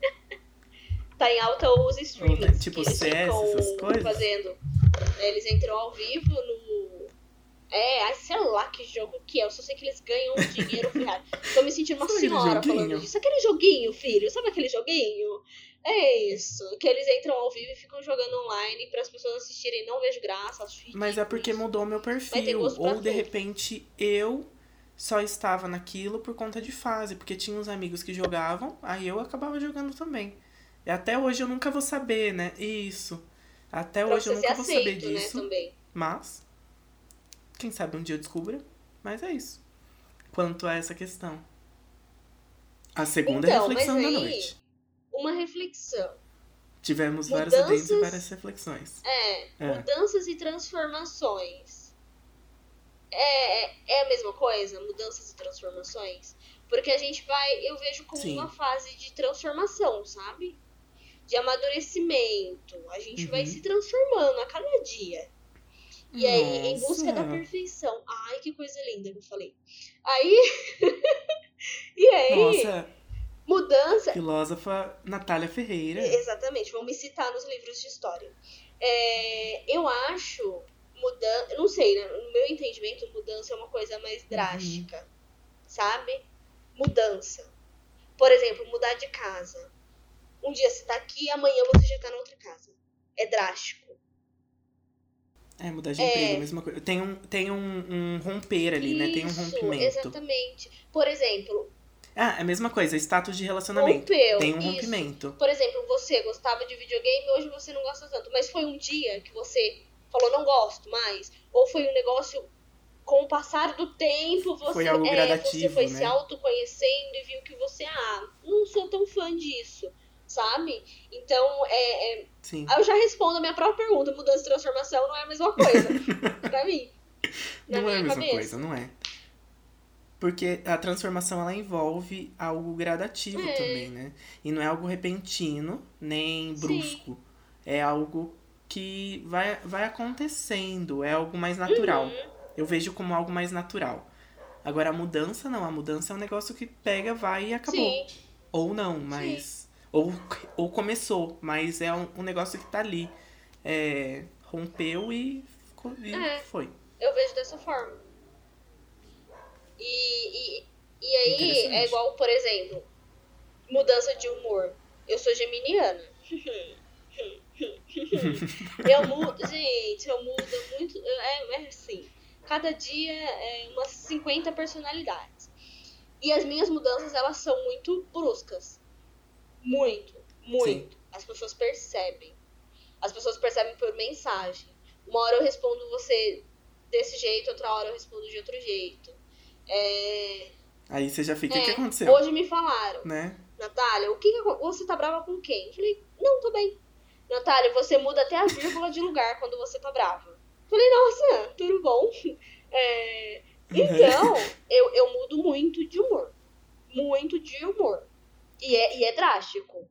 Tá em alta os streamers. Ou, tipo, CS, essas coisas? fazendo. Eles entram ao vivo no. É, sei lá que jogo que é. Eu só sei que eles ganham dinheiro ferrado. Tô me sentindo uma senhora falando disso. Aquele joguinho, filho. Sabe aquele joguinho? É isso. Que eles entram ao vivo e ficam jogando online para as pessoas assistirem. Não vejo graça, acho Mas é porque mudou meu perfil. Ou de tudo. repente eu só estava naquilo por conta de fase, porque tinha uns amigos que jogavam, aí eu acabava jogando também. E até hoje eu nunca vou saber, né? Isso. Até Pra hoje eu nunca vou saber aceito, né, disso. também. Mas, quem sabe um dia eu descubra. Mas é isso. Quanto a essa questão. A segunda Então, reflexão mas da aí- noite. Uma reflexão. Tivemos vários Mudanças- adentros e várias reflexões. É, É. mudanças e transformações. É, é- é a mesma coisa? Mudanças e transformações? Porque a gente vai, eu vejo como Sim. uma fase de transformação, sabe? De amadurecimento. A gente vai Uhum. se transformando a cada dia. E aí, em busca da Nossa. perfeição. Ai, que coisa linda que eu falei. Aí. e aí, Nossa, mudança. filósofa Natália Ferreira. Exatamente, vão me citar nos livros de história. É, eu acho mudança, não sei, né? no meu entendimento, mudança é uma coisa mais drástica, sabe? Mudança. Por exemplo, mudar de casa. Um dia você tá aqui, amanhã você já tá na outra casa. É drástico. É, mudar de É. emprego, a mesma coisa. Tem um, tem um, um romper ali, né? Tem um Isso, rompimento. Exatamente. Por exemplo, Ah, é a mesma coisa, status de relacionamento. rompeu. Tem um isso. rompimento. Por exemplo, você gostava de videogame, hoje você não gosta tanto. Mas foi um dia que você falou, não gosto mais. Ou foi um negócio, com o passar do tempo, você, Foi algo é, você foi né? se autoconhecendo e viu que você, ah, não sou tão fã disso, sabe? Então, é, é- Sim. aí eu já respondo a minha própria pergunta, mudança e transformação não é a mesma coisa, pra mim. Não é a mesma cabeça. coisa, não é? Porque a transformação ela envolve algo gradativo É. também, né? E não é algo repentino, nem brusco. É algo que vai, vai acontecendo, é algo mais natural. Uhum. Eu vejo como algo mais natural. Agora a mudança não, a mudança é um negócio que pega, vai e acabou. Sim, Ou não, mas. Ou, ou começou, mas é um, um negócio que tá ali. É, rompeu e, ficou- e É. foi. eu vejo dessa forma. E, e, e aí é igual, por exemplo, mudança de humor. Eu sou geminiana. eu mudo, gente, eu mudo muito. É, é assim. Cada dia é umas 50 personalidades. E as minhas mudanças, elas são muito bruscas. Muito, muito. As pessoas percebem. As pessoas percebem por mensagem. Uma hora eu respondo você desse jeito, outra hora eu respondo de outro jeito. É, Aí você já fica, o É, que aconteceu? Hoje me falaram, Né? Natália, o que, que você tá brava com quem? Eu falei, não, tô bem. Natália, você muda até a vírgula de lugar quando você tá brava. Eu falei, nossa, tudo bom? É, então, eu, eu mudo muito de humor. Muito de humor. E é, e é drástico.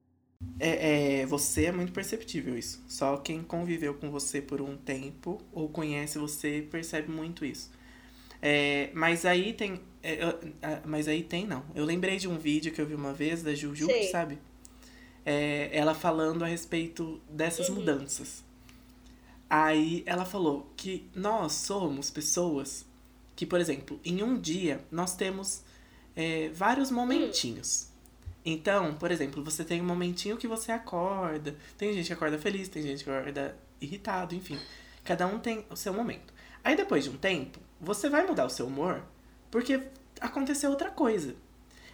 É, é, você é muito perceptível isso. Só quem conviveu com você por um tempo ou conhece você percebe muito isso. É, mas aí tem. é, ah, mas aí tem, não. Eu lembrei de um vídeo que eu vi uma vez da Juju, Sei. sabe? É, ela falando a respeito dessas Uhum. mudanças. Aí ela falou que nós somos pessoas que, por exemplo, em um dia nós temos é, vários momentinhos. Então, por exemplo, você tem um momentinho que você acorda. Tem gente que acorda feliz, tem gente que acorda irritado, enfim. Cada um tem o seu momento. Aí depois de um tempo, você vai mudar o seu humor porque aconteceu outra coisa.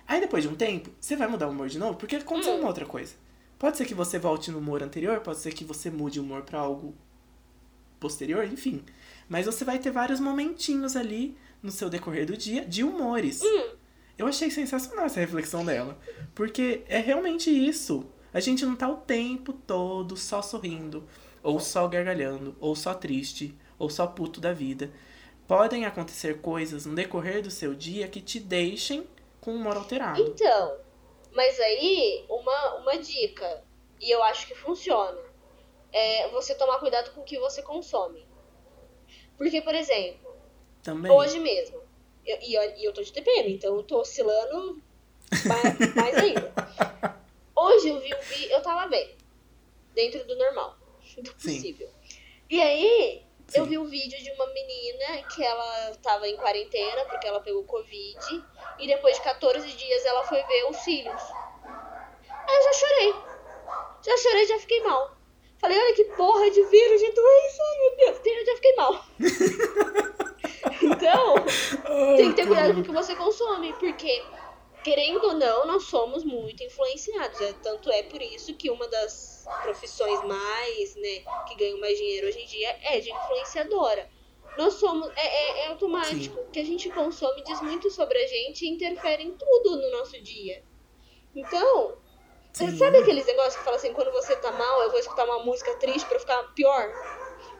Aí depois de um tempo, você vai mudar o humor de novo porque aconteceu Hum. uma outra coisa. Pode ser que você volte no humor anterior, pode ser que você mude o humor pra algo posterior, enfim. Mas você vai ter vários momentinhos ali no seu decorrer do dia de humores. Eu achei sensacional essa reflexão dela. Porque é realmente isso. A gente não tá o tempo todo só sorrindo, ou só gargalhando, ou só triste, ou só puto da vida. Podem acontecer coisas no decorrer do seu dia que te deixem com humor alterado. Então, mas aí, uma, uma dica, e eu acho que funciona, é você tomar cuidado com o que você consome. Porque, por exemplo, Também. hoje mesmo, eu- e eu, e eu tô de TPM, então eu tô oscilando mais, mais ainda. Hoje eu vi um vídeo, eu tava bem, dentro do normal, do Sim. possível. E aí, eu Sim. vi um vídeo de uma menina que ela tava em quarentena porque ela pegou Covid. E depois de 14 dias ela foi ver os cílios. Aí eu já chorei. Já chorei, já fiquei mal. Falei, olha que porra de vírus, de doença. Ai, meu Deus, eu já fiquei mal. então, tem que ter cuidado com o que você consome. Porque, querendo ou não, nós somos muito influenciados. É, tanto é por isso que uma das profissões mais, né, que ganham mais dinheiro hoje em dia é de influenciadora. Nós somos. É, é, é automático. O que a gente consome diz muito sobre a gente e interfere em tudo no nosso dia. Então, Sim. Sabe aqueles negócios que fala assim, quando você tá mal, eu vou escutar uma música triste pra ficar pior?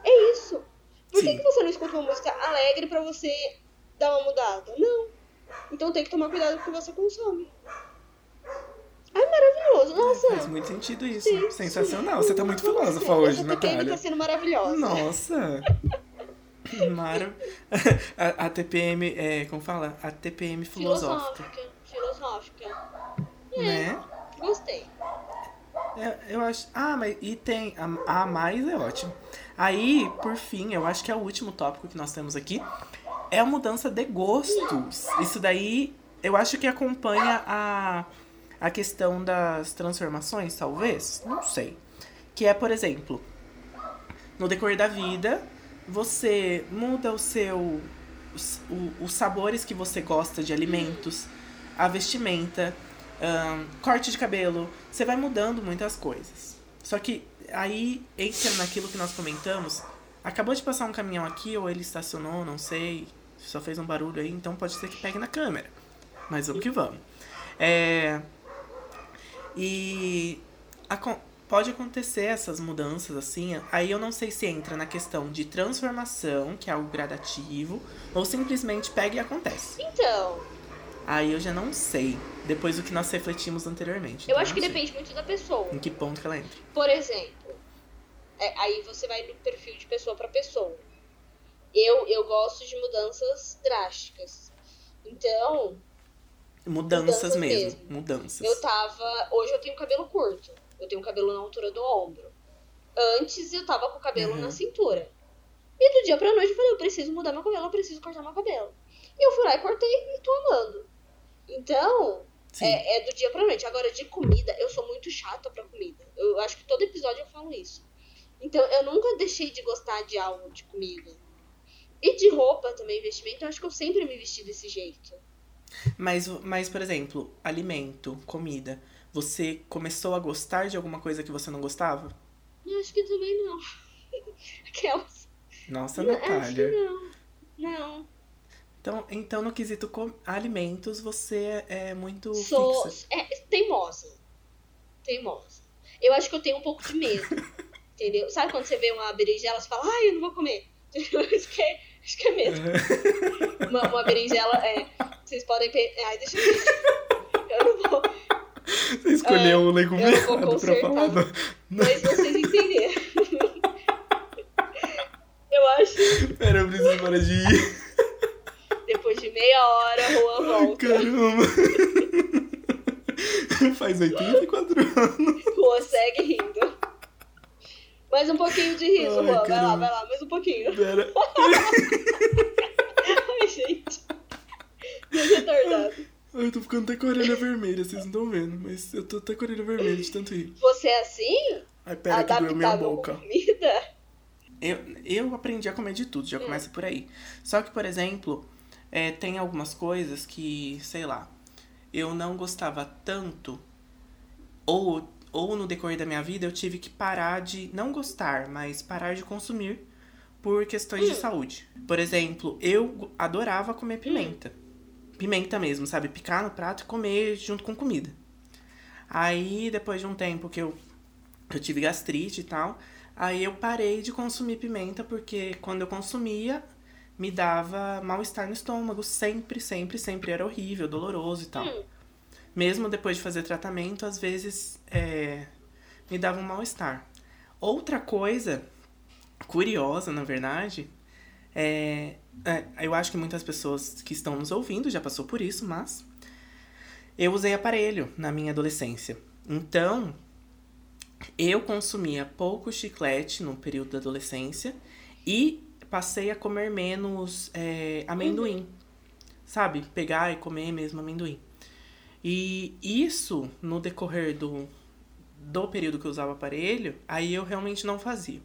É isso. Por que, que você não escuta uma música alegre pra você dar uma mudada? Não. Então tem que tomar cuidado com o que você consome. Ai, maravilhoso. Nossa. Faz muito sentido isso. Sim, Sensacional. sim. Você tá muito Nossa, filósofa hoje, essa TPM Natália. tá sendo maravilhosa. Nossa! Mara... A, a TPM, é, como fala? A TPM filosófica. Filosófica. Filosófica. Né? Gostei. É, eu acho. Ah, mas e tem. A, a mais é ótimo. Aí, por fim, eu acho que é o último tópico que nós temos aqui. É a mudança de gostos. Isso daí, eu acho que acompanha a, a questão das transformações, talvez. Não sei. Que é, por exemplo, no decorrer da vida, você muda o seu. Os, os sabores que você gosta de alimentos, a vestimenta, ahn, corte de cabelo. Você vai mudando muitas coisas. Só que aí entra naquilo que nós comentamos. Acabou de passar um caminhão aqui, ou ele estacionou, não sei. Só fez um barulho aí, então pode ser que pegue na câmera. Mas vamos que vamos. É. E. acon- Pode acontecer essas mudanças assim. Aí eu não sei se entra na questão de transformação, que é algo gradativo, ou simplesmente pega e acontece. Então, Aí eu já não sei. Depois do que nós refletimos anteriormente. eu Então acho que sei depende muito da pessoa. Em que ponto que ela entra. Por exemplo, é, aí você vai do perfil de pessoa pra pessoa. Eu, eu gosto de mudanças drásticas. Então, Mudanças, Mudanças mesmo. mesmo. Mudanças. eu tava. Hoje eu tenho cabelo curto. Eu tenho cabelo na altura do ombro. Antes eu tava com o cabelo Uhum. na cintura. E do dia pra noite eu falei, eu preciso mudar meu cabelo, eu preciso cortar meu cabelo. E eu fui lá e cortei e tô amando. Então. É, é do dia pra noite. Agora, de comida, eu sou muito chata pra comida. Eu acho que todo episódio eu falo isso. Então, eu nunca deixei de gostar de algo de comida. E de roupa também, vestimento, eu acho que eu sempre me vesti desse jeito. Mas, mas, por exemplo, alimento, comida. Você começou a gostar de alguma coisa que você não gostava? Eu acho que também não. Aquelas. Nossa, Não, acho que Natália. não. Não. Então, então, no quesito com alimentos, você é muito Sou. fixa. É, teimosa. Teimosa. Eu acho que eu tenho um pouco de medo. entendeu? Sabe quando você vê uma berinjela e fala, ai, eu não vou comer? acho, que é, acho que é medo. uma, uma berinjela, é. Vocês podem. Pe... Ai, deixa eu ver. Eu não vou. Você escolheu o legume eu não vou errado pra consertar. falar. do- Mas vocês entenderam. eu acho. Pera, eu preciso parar de ir. Depois de meia hora, a Juan volta. Caramba. Faz 84 anos. Juan segue rindo. Mais um pouquinho de riso, Ai, Juan. Vai lá, vai lá, mais um pouquinho. Pera. Ai, gente. Meu retardado. Ai, eu tô ficando até com a orelha vermelha, vocês não estão vendo, mas eu tô até com a orelha vermelha de tanto rir. Você é assim? Ai, pera que doeu minha boca. com comida? Eu, eu aprendi a comer de tudo, já começa por aí. Só que, por exemplo, é, tem algumas coisas que, sei lá, eu não gostava tanto, ou, ou no decorrer da minha vida eu tive que parar de não gostar, mas parar de consumir por questões de saúde. Por exemplo, eu adorava comer pimenta. Pimenta mesmo, sabe? Picar no prato e comer junto com comida. Aí, depois de um tempo que eu, eu tive gastrite e tal, aí eu parei de consumir pimenta porque quando eu consumia, me dava mal-estar no estômago. Sempre, sempre, sempre era horrível, doloroso e tal. Hum. Mesmo depois de fazer tratamento, às vezes é, me dava um mal-estar. Outra coisa curiosa, na verdade, é, é, eu acho que muitas pessoas que estão nos ouvindo já passou por isso, mas eu usei aparelho na minha adolescência. Então, eu consumia pouco chiclete no período da adolescência e passei a comer menos é, amendoim. Sabe? Pegar e comer mesmo amendoim. E isso, no decorrer do, do período que eu usava aparelho, aí eu realmente não fazia.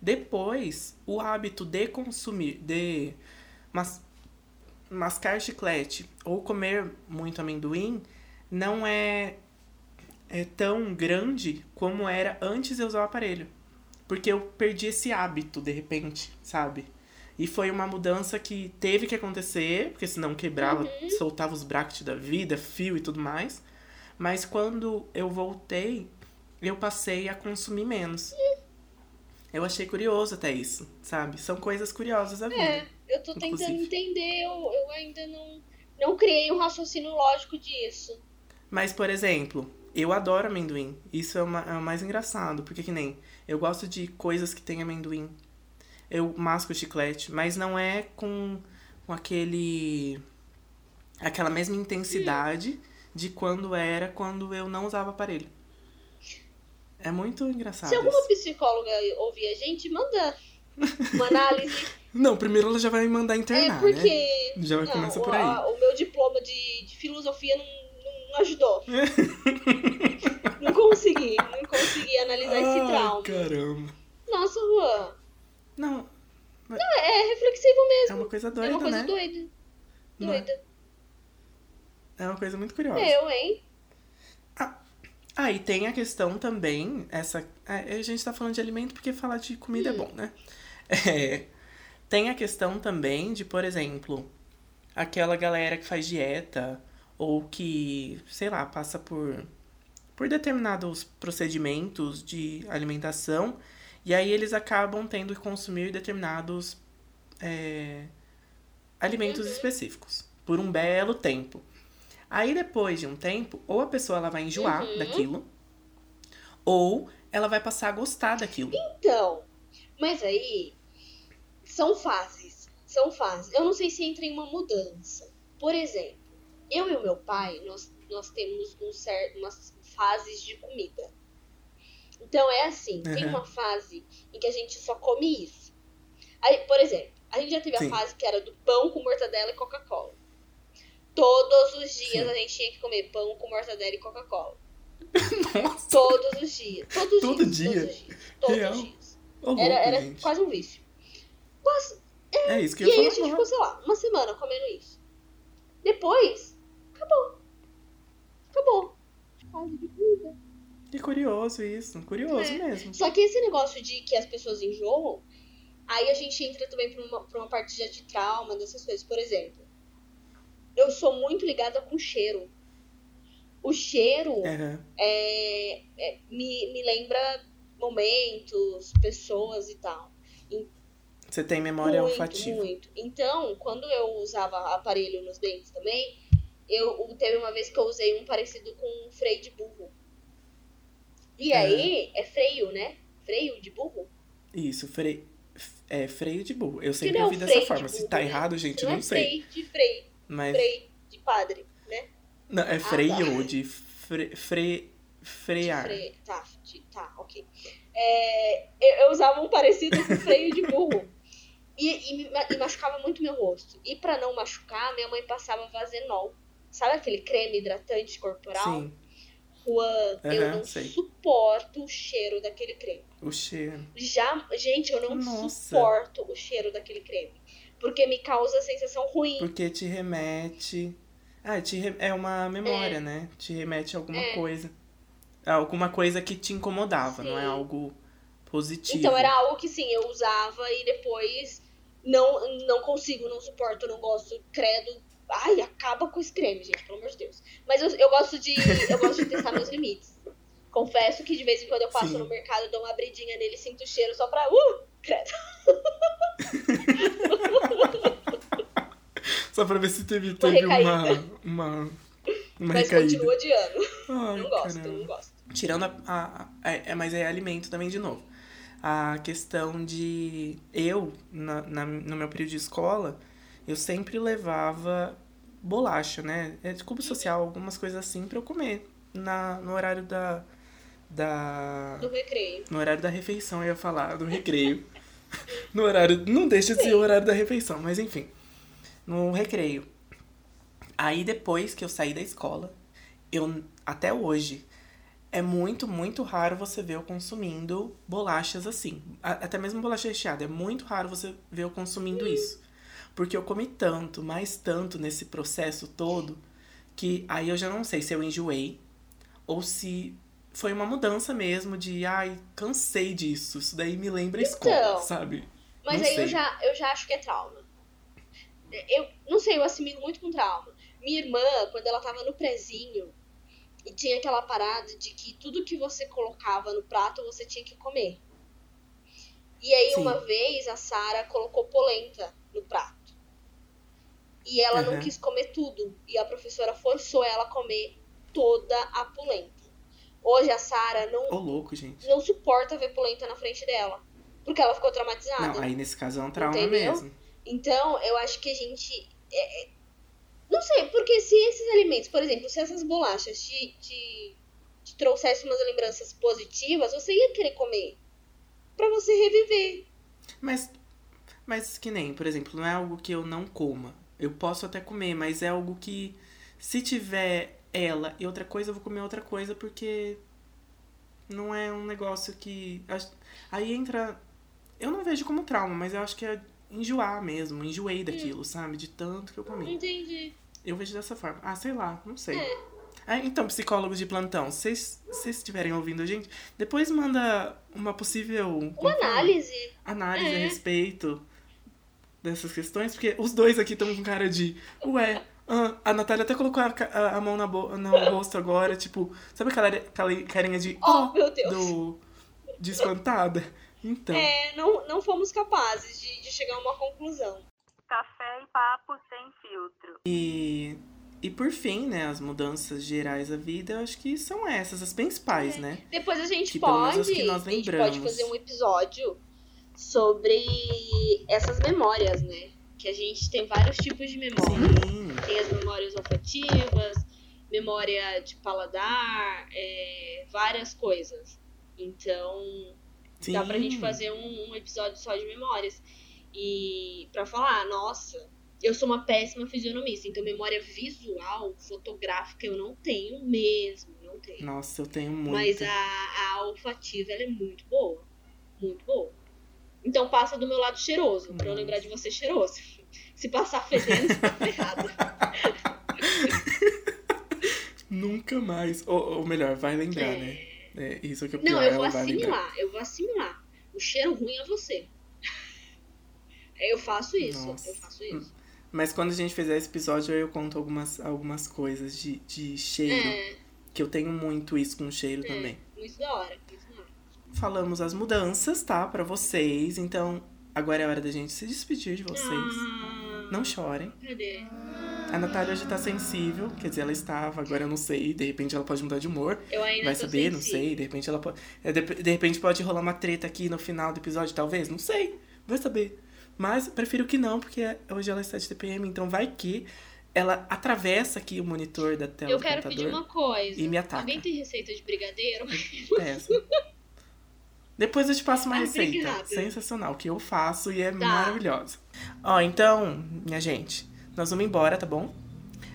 Depois, o hábito de consumir, de mas, mascar chiclete ou comer muito amendoim não é, é tão grande como era antes de eu usar o aparelho. Porque eu perdi esse hábito de repente, sabe? E foi uma mudança que teve que acontecer, porque senão quebrava, soltava os brackets da vida, fio e tudo mais. Mas quando eu voltei, eu passei a consumir menos. Eu achei curioso até isso, sabe? São coisas curiosas da vida. É, eu tô tentando inclusive. entender, eu, eu ainda não, não criei um raciocínio lógico disso. Mas, por exemplo, eu adoro amendoim. Isso é, uma- é o mais engraçado, porque que nem eu gosto de coisas que tem amendoim. Eu masco chiclete, mas não é com, com aquele aquela mesma intensidade de quando era quando eu não usava aparelho. É muito engraçado. Se alguma isso. psicóloga ouvir a gente, manda uma análise. Não, primeiro ela já vai me mandar é internar, né? porque Já vai não, começar o, por aí. a- o meu diploma de, de filosofia não, não- não ajudou. não consegui, não consegui analisar esse Ai, trauma. caramba. Nossa, Juan, Não, é reflexivo mesmo. é uma coisa é doida, uma coisa né? doida. Não é? Doida. É uma coisa muito curiosa. Eu, hein? Ah, e tem a questão também, essa. é, A gente tá falando de alimento porque falar de comida é Hum. bom, né? É, tem a questão também de, por exemplo, aquela galera que faz dieta ou que, sei lá, passa por, por determinados procedimentos de alimentação e aí eles acabam tendo que consumir determinados é, alimentos Uhum. específicos por um belo tempo. Aí depois de um tempo, ou a pessoa ela vai enjoar Uhum. daquilo, ou ela vai passar a gostar daquilo. Então, mas aí são fases. São fases. Eu não sei se entra em uma mudança. Por exemplo, eu e o meu pai, nós, nós temos um certo, umas fases de comida. Então é assim, tem Uhum. uma fase em que a gente só come isso. Aí, por exemplo, a gente já teve Sim. a fase que era do pão com mortadela e Coca-Cola. Todos os dias Sim. a gente tinha que comer pão com mortadela e Coca-Cola. Nossa, Todos os dias. Todos os Todo dias. dia? Todos os dias. Todos Real? os dias. louco, Era, era gente. quase um vício. Mas, É isso que e eu aí a gente ficou, sei lá, uma semana comendo isso. Depois, acabou. Acabou. Fase de comida. Que curioso isso, curioso É. mesmo. Só que esse negócio de que as pessoas enjoam, aí a gente entra também pra uma, pra uma parte já de trauma, dessas coisas. Por exemplo, eu sou muito ligada com cheiro. O cheiro Aham. é, é- me, me lembra momentos, pessoas e tal. Você tem memória muito, olfativa. muito. Então, quando eu usava aparelho nos dentes também, eu teve uma vez que eu usei um parecido com um freio de burro. E É. aí, é freio, né? Freio de burro? Isso, freio. É freio de burro. Eu sempre é ouvi o dessa freio de forma. Se burro, tá né? errado, gente, não não é sei. freio de freio, Mas. freio de padre, né? Não, é Ah, freio tá. de fre, fre, frear. Freio, tá, de- tá, ok. É, eu, eu usava um parecido com freio de burro. E, e, e machucava muito meu rosto. E pra não machucar, minha mãe passava vazenol. Sabe aquele creme hidratante corporal? Sim, Juan, eu Aham, não sei. suporto o cheiro daquele creme. o cheiro. Já, gente, eu não Nossa. suporto o cheiro daquele creme. Porque me causa sensação ruim. Porque te remete. Ah, te re- é uma memória, né? Te remete a alguma É. coisa. A Alguma coisa que te incomodava, não é Sim. algo positivo. Então era algo que sim, eu usava e depois não, não consigo, não suporto, não gosto, credo. Ai, acaba com esse creme, gente, pelo amor de Deus. Mas eu, eu gosto de. Eu gosto de testar meus limites. Confesso que de vez em quando eu passo Sim. no mercado, eu dou uma abridinha nele, sinto o cheiro só pra. Uh! Credo. Só pra ver se teve, teve uma. Uma. Uma Mas recaída. continuo odiando. Ai, não gosto, caramba. não gosto. Tirando a. a- a- é, é, mas é alimento também, de novo. A questão de. Eu, na, na- no meu período de escola, eu sempre levava bolacha, né? É de cubo social, algumas coisas assim pra eu comer. Na, no horário da. Da. No recreio. No horário da refeição, eu ia falar, do recreio. no horário. Não deixa de ser o horário da refeição, mas enfim. No recreio. Aí depois que eu saí da escola, eu até hoje é muito, muito raro você ver eu consumindo bolachas assim. Até mesmo bolacha recheada. É muito raro você ver eu consumindo isso. Porque eu comi tanto, mais tanto nesse processo todo, que aí eu já não sei se eu enjoei ou se foi uma mudança mesmo de, ai, cansei disso. Isso daí me lembra escola, Então, sabe? Mas Não aí eu já, eu já acho que é trauma. Eu não sei, eu assimilo muito com trauma. Minha irmã, quando ela tava no prezinho, E tinha aquela parada de que tudo que você colocava no prato você tinha que comer. E aí, Sim. uma vez, a Sara colocou polenta no prato. E ela não Aham. quis comer tudo. E a professora forçou ela a comer toda a polenta. Hoje a Sara não, Ô, louco, gente. não suporta ver polenta na frente dela. Porque ela ficou traumatizada. Não, aí nesse caso é um trauma Entendeu? mesmo. Então, eu acho que a gente. é- é- Não sei, porque se esses alimentos, por exemplo, se essas bolachas te, te, te trouxessem umas lembranças positivas, você ia querer comer. Pra você reviver. Mas, mas que nem, por exemplo, não é algo que eu não coma. Eu posso até comer, mas é algo que se tiver ela e outra coisa, eu vou comer outra coisa porque não é um negócio que. Aí entra. Eu não vejo como trauma, mas eu acho que é enjoar mesmo. Enjoei daquilo, sabe? De tanto que eu comi. Entendi. Eu vejo dessa forma. Ah, sei lá, não sei. É. Ah, então, psicólogos de plantão, se vocês estiverem ouvindo a gente, depois manda uma possível. Uma fala? análise. análise É. a respeito dessas questões, porque os dois aqui estão com cara de, ué, ah, a Natália até colocou a, a- a mão na bo- no rosto agora, tipo, sabe aquela, aquela carinha de, Oh, ó, meu Deus. do, de espantada? Então, É, não, não fomos capazes de, de chegar a uma conclusão. Café e papo sem filtro. e, e por fim, né, as mudanças gerais da vida, eu acho que são essas, as principais, É. né? Depois a gente Que menos pode. que nós a gente lembramos. pode fazer um episódio sobre essas memórias, né? Que a gente tem vários tipos de memória. Sim, Tem as memórias olfativas, memória de paladar, é, várias coisas. Então, sim. dá pra gente fazer um, um episódio só de memórias. E pra falar, nossa, eu sou uma péssima fisionomista, então memória visual, fotográfica, eu não tenho mesmo, não tenho. Nossa, eu tenho muito. Mas a, a olfativa, ela é muito boa. Muito boa. Então passa do meu lado cheiroso, pra eu lembrar de você cheiroso. Se passar fedendo, você tá ferrado. Nunca mais. Ou, ou melhor, vai lembrar, É. né? É, isso que é pior, Não, eu vou assimilar, eu vou assimilar. O cheiro ruim é você. Eu faço isso, Nossa. eu faço isso. Mas quando a gente fizer esse episódio, eu conto algumas, algumas coisas de, de cheiro. É, Que eu tenho muito isso com cheiro também. da hora, muito da hora. Falamos as mudanças, tá? Pra vocês. Então, agora é hora da gente se despedir de vocês. Ah, Não chorem. Cadê? A Natália hoje tá sensível. Quer dizer, ela estava, agora eu não sei. De repente ela pode mudar de humor. Eu ainda Vai saber, não sensível. sei. De repente ela pode. é, De, repente pode rolar uma treta aqui no final do episódio, talvez. Não sei. Vai saber. Mas prefiro que não, porque hoje ela está de TPM, então vai que ela atravessa aqui o monitor da tela Eu quero pedir uma coisa. e me ataca. Alguém tem receita de brigadeiro? Peça. Depois eu te passo uma Ah, receita sensacional que eu faço e é Tá. maravilhosa. Ó, então, minha gente, nós vamos embora, tá bom?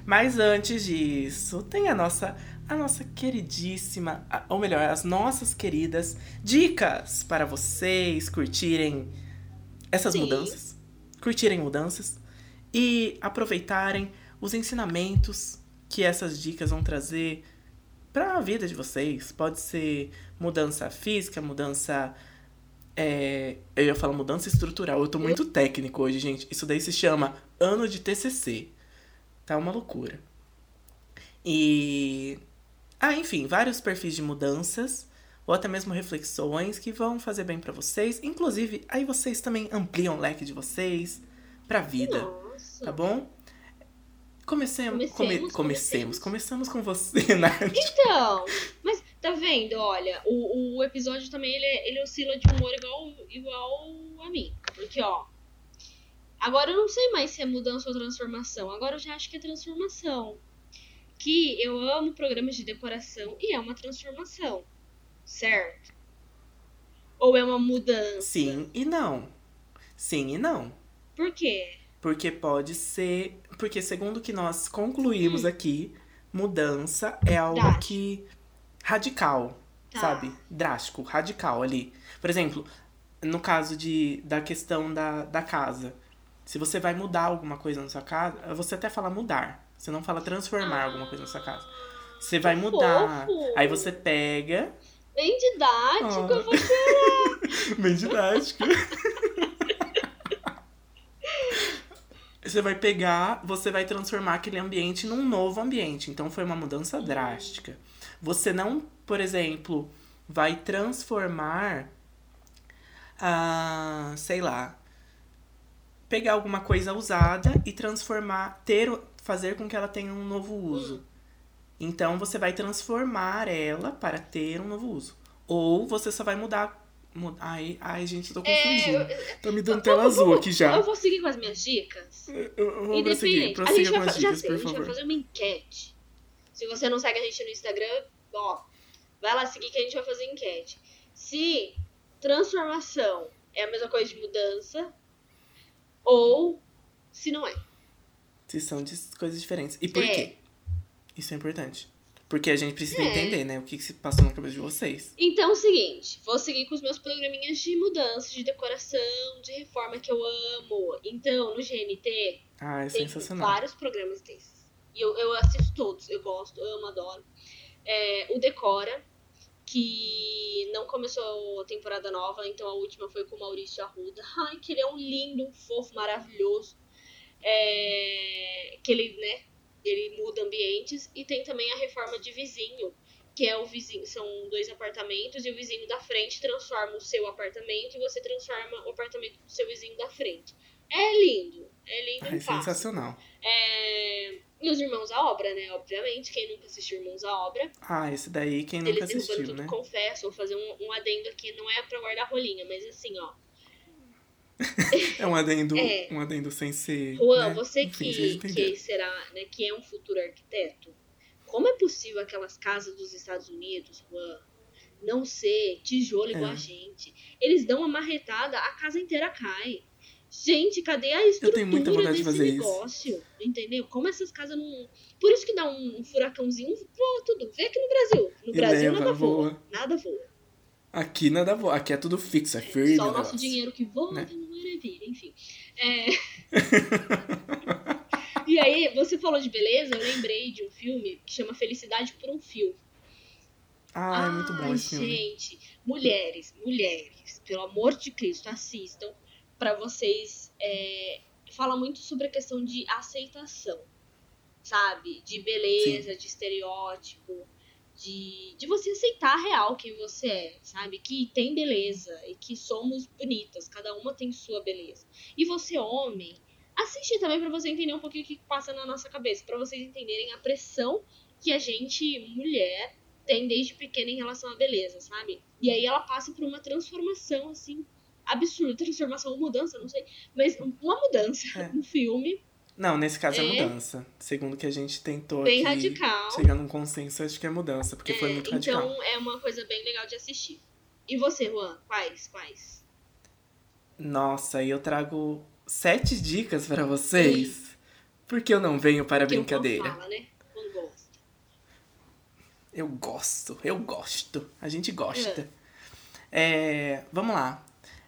Mas antes disso, tem a nossa a nossa queridíssima, ou melhor, as nossas queridas dicas para vocês curtirem essas Sim. mudanças, curtirem mudanças e aproveitarem os ensinamentos que essas dicas vão trazer para a vida de vocês. Pode ser mudança física, mudança. é, eu ia falar mudança estrutural. Eu tô muito técnico hoje, gente. Isso daí se chama ano de TCC. Tá uma loucura. E. Ah, enfim, vários perfis de mudanças. Ou até mesmo reflexões que vão fazer bem pra vocês. Inclusive, aí vocês também ampliam o leque de vocês pra vida. Nossa. Tá bom? Comecemos. Comecemos, come- comecemos. Começamos com você, Nath. Então, mas tá vendo, olha, o, o episódio também ele, ele oscila de humor igual, igual a mim. Porque, ó, agora eu não sei mais se é mudança ou transformação. Agora eu já acho que é transformação. Que eu amo programas de decoração e é uma transformação. Certo? Ou é uma mudança? Sim e não. Sim e não. Por quê? Porque pode ser. Porque, segundo o que nós concluímos aqui, mudança é algo Drástico. que. radical, Tá. sabe? Drástico, radical ali. Por exemplo, no caso de, da questão da, da casa. Se você vai mudar alguma coisa na sua casa, você até fala mudar. Você não fala transformar alguma coisa na sua casa. Você vai mudar. fofo. Aí você pega. Bem didático, Ah. eu vou chorar. Bem didático. você vai pegar, você vai transformar aquele ambiente num novo ambiente. Então foi uma mudança drástica. Você não, por exemplo, vai transformar ah, sei lá, pegar alguma coisa usada e transformar, ter, fazer com que ela tenha um novo uso. Então você vai transformar ela para ter um novo uso. Ou você só vai mudar. Ai, ai, gente, tô confundindo. É, Tá me dando eu- tela eu azul aqui já. Eu vou seguir com as minhas dicas. Eu, vou prosseguir. A Prossiga com vai, as dicas, sei, a por gente vai favor. fazer uma enquete. Se você não segue a gente no Instagram, ó, vai lá seguir que a gente vai fazer enquete. Se transformação é a mesma coisa de mudança ou se não é. Se são coisas diferentes. E por É. quê? Isso é importante. Porque a gente precisa É. entender, né? O que, que se passou na cabeça de vocês. Então é o seguinte, vou seguir com os meus programinhas de mudança, de decoração, de reforma que eu amo. Então, no GNT, Ah, é tem vários programas desses. E eu, eu assisto todos, eu gosto, amo, adoro. É, o Decora, que não começou a temporada nova, então a última foi com o Maurício Arruda. Ai, que ele é um lindo, um fofo, maravilhoso. É, que ele, né, ele muda ambientes. E tem também a reforma de vizinho, que é o vizinho, são dois apartamentos e o vizinho da frente transforma o seu apartamento e você transforma o apartamento do seu vizinho da frente. É lindo, é lindo Ah, é fácil. sensacional. É... E os Irmãos à Obra, né? Obviamente, quem nunca assistiu Irmãos à Obra, Ah, esse daí quem nunca assistiu, tudo, né? confesso, vou fazer um, um adendo aqui, não é pra guardar rolinha, mas assim, ó. É um adendo, É. um adendo sem ser. Juan, né? você Enfim, que, que será, né, que é um futuro arquiteto, como é possível aquelas casas dos Estados Unidos, Juan, não ser tijolo igual É. a gente? Eles dão uma marretada, a casa inteira cai. Gente, cadê a estrutura tenho muita vontade de desse fazer isso. negócio? Entendeu? Como essas casas não. Por isso que dá um furacãozinho, voa tudo. Vê aqui no Brasil. No E Brasil leva, nada voa. voa. Nada voa. Aqui nada voa. Aqui é tudo fixo, é firme. Só o o nosso negócio. dinheiro que voa né? Maravilha, enfim. É... e aí, você falou de beleza, eu lembrei de um filme que chama Felicidade por um Fio. Ah, é muito bom esse filme. gente, mulheres, mulheres, pelo amor de Cristo, assistam pra vocês. É... Fala muito sobre a questão de aceitação, sabe? De beleza, de estereótipo, de, de você aceitar a real quem você é, sabe? Que tem beleza e que somos bonitas, cada uma tem sua beleza. E você, homem, assiste também pra você entender um pouquinho o que passa na nossa cabeça, pra vocês entenderem a pressão que a gente, mulher, tem desde pequena em relação à beleza, sabe? E aí ela passa por uma transformação, assim, absurda. Transformação ou mudança, não sei. Mas uma mudança É. no filme, Não, nesse caso é, É. mudança. Segundo que a gente tentou bem aqui radical. chegar num consenso, acho que é mudança, porque foi É, muito radical. então é uma coisa bem legal de assistir. E você, Juan? Quais? Quais? Nossa, e eu trago sete dicas para vocês. Porque eu não venho para a Que o Juan brincadeira. fala, né? Gosta. Eu gosto, eu gosto. A gente gosta. É, vamos lá.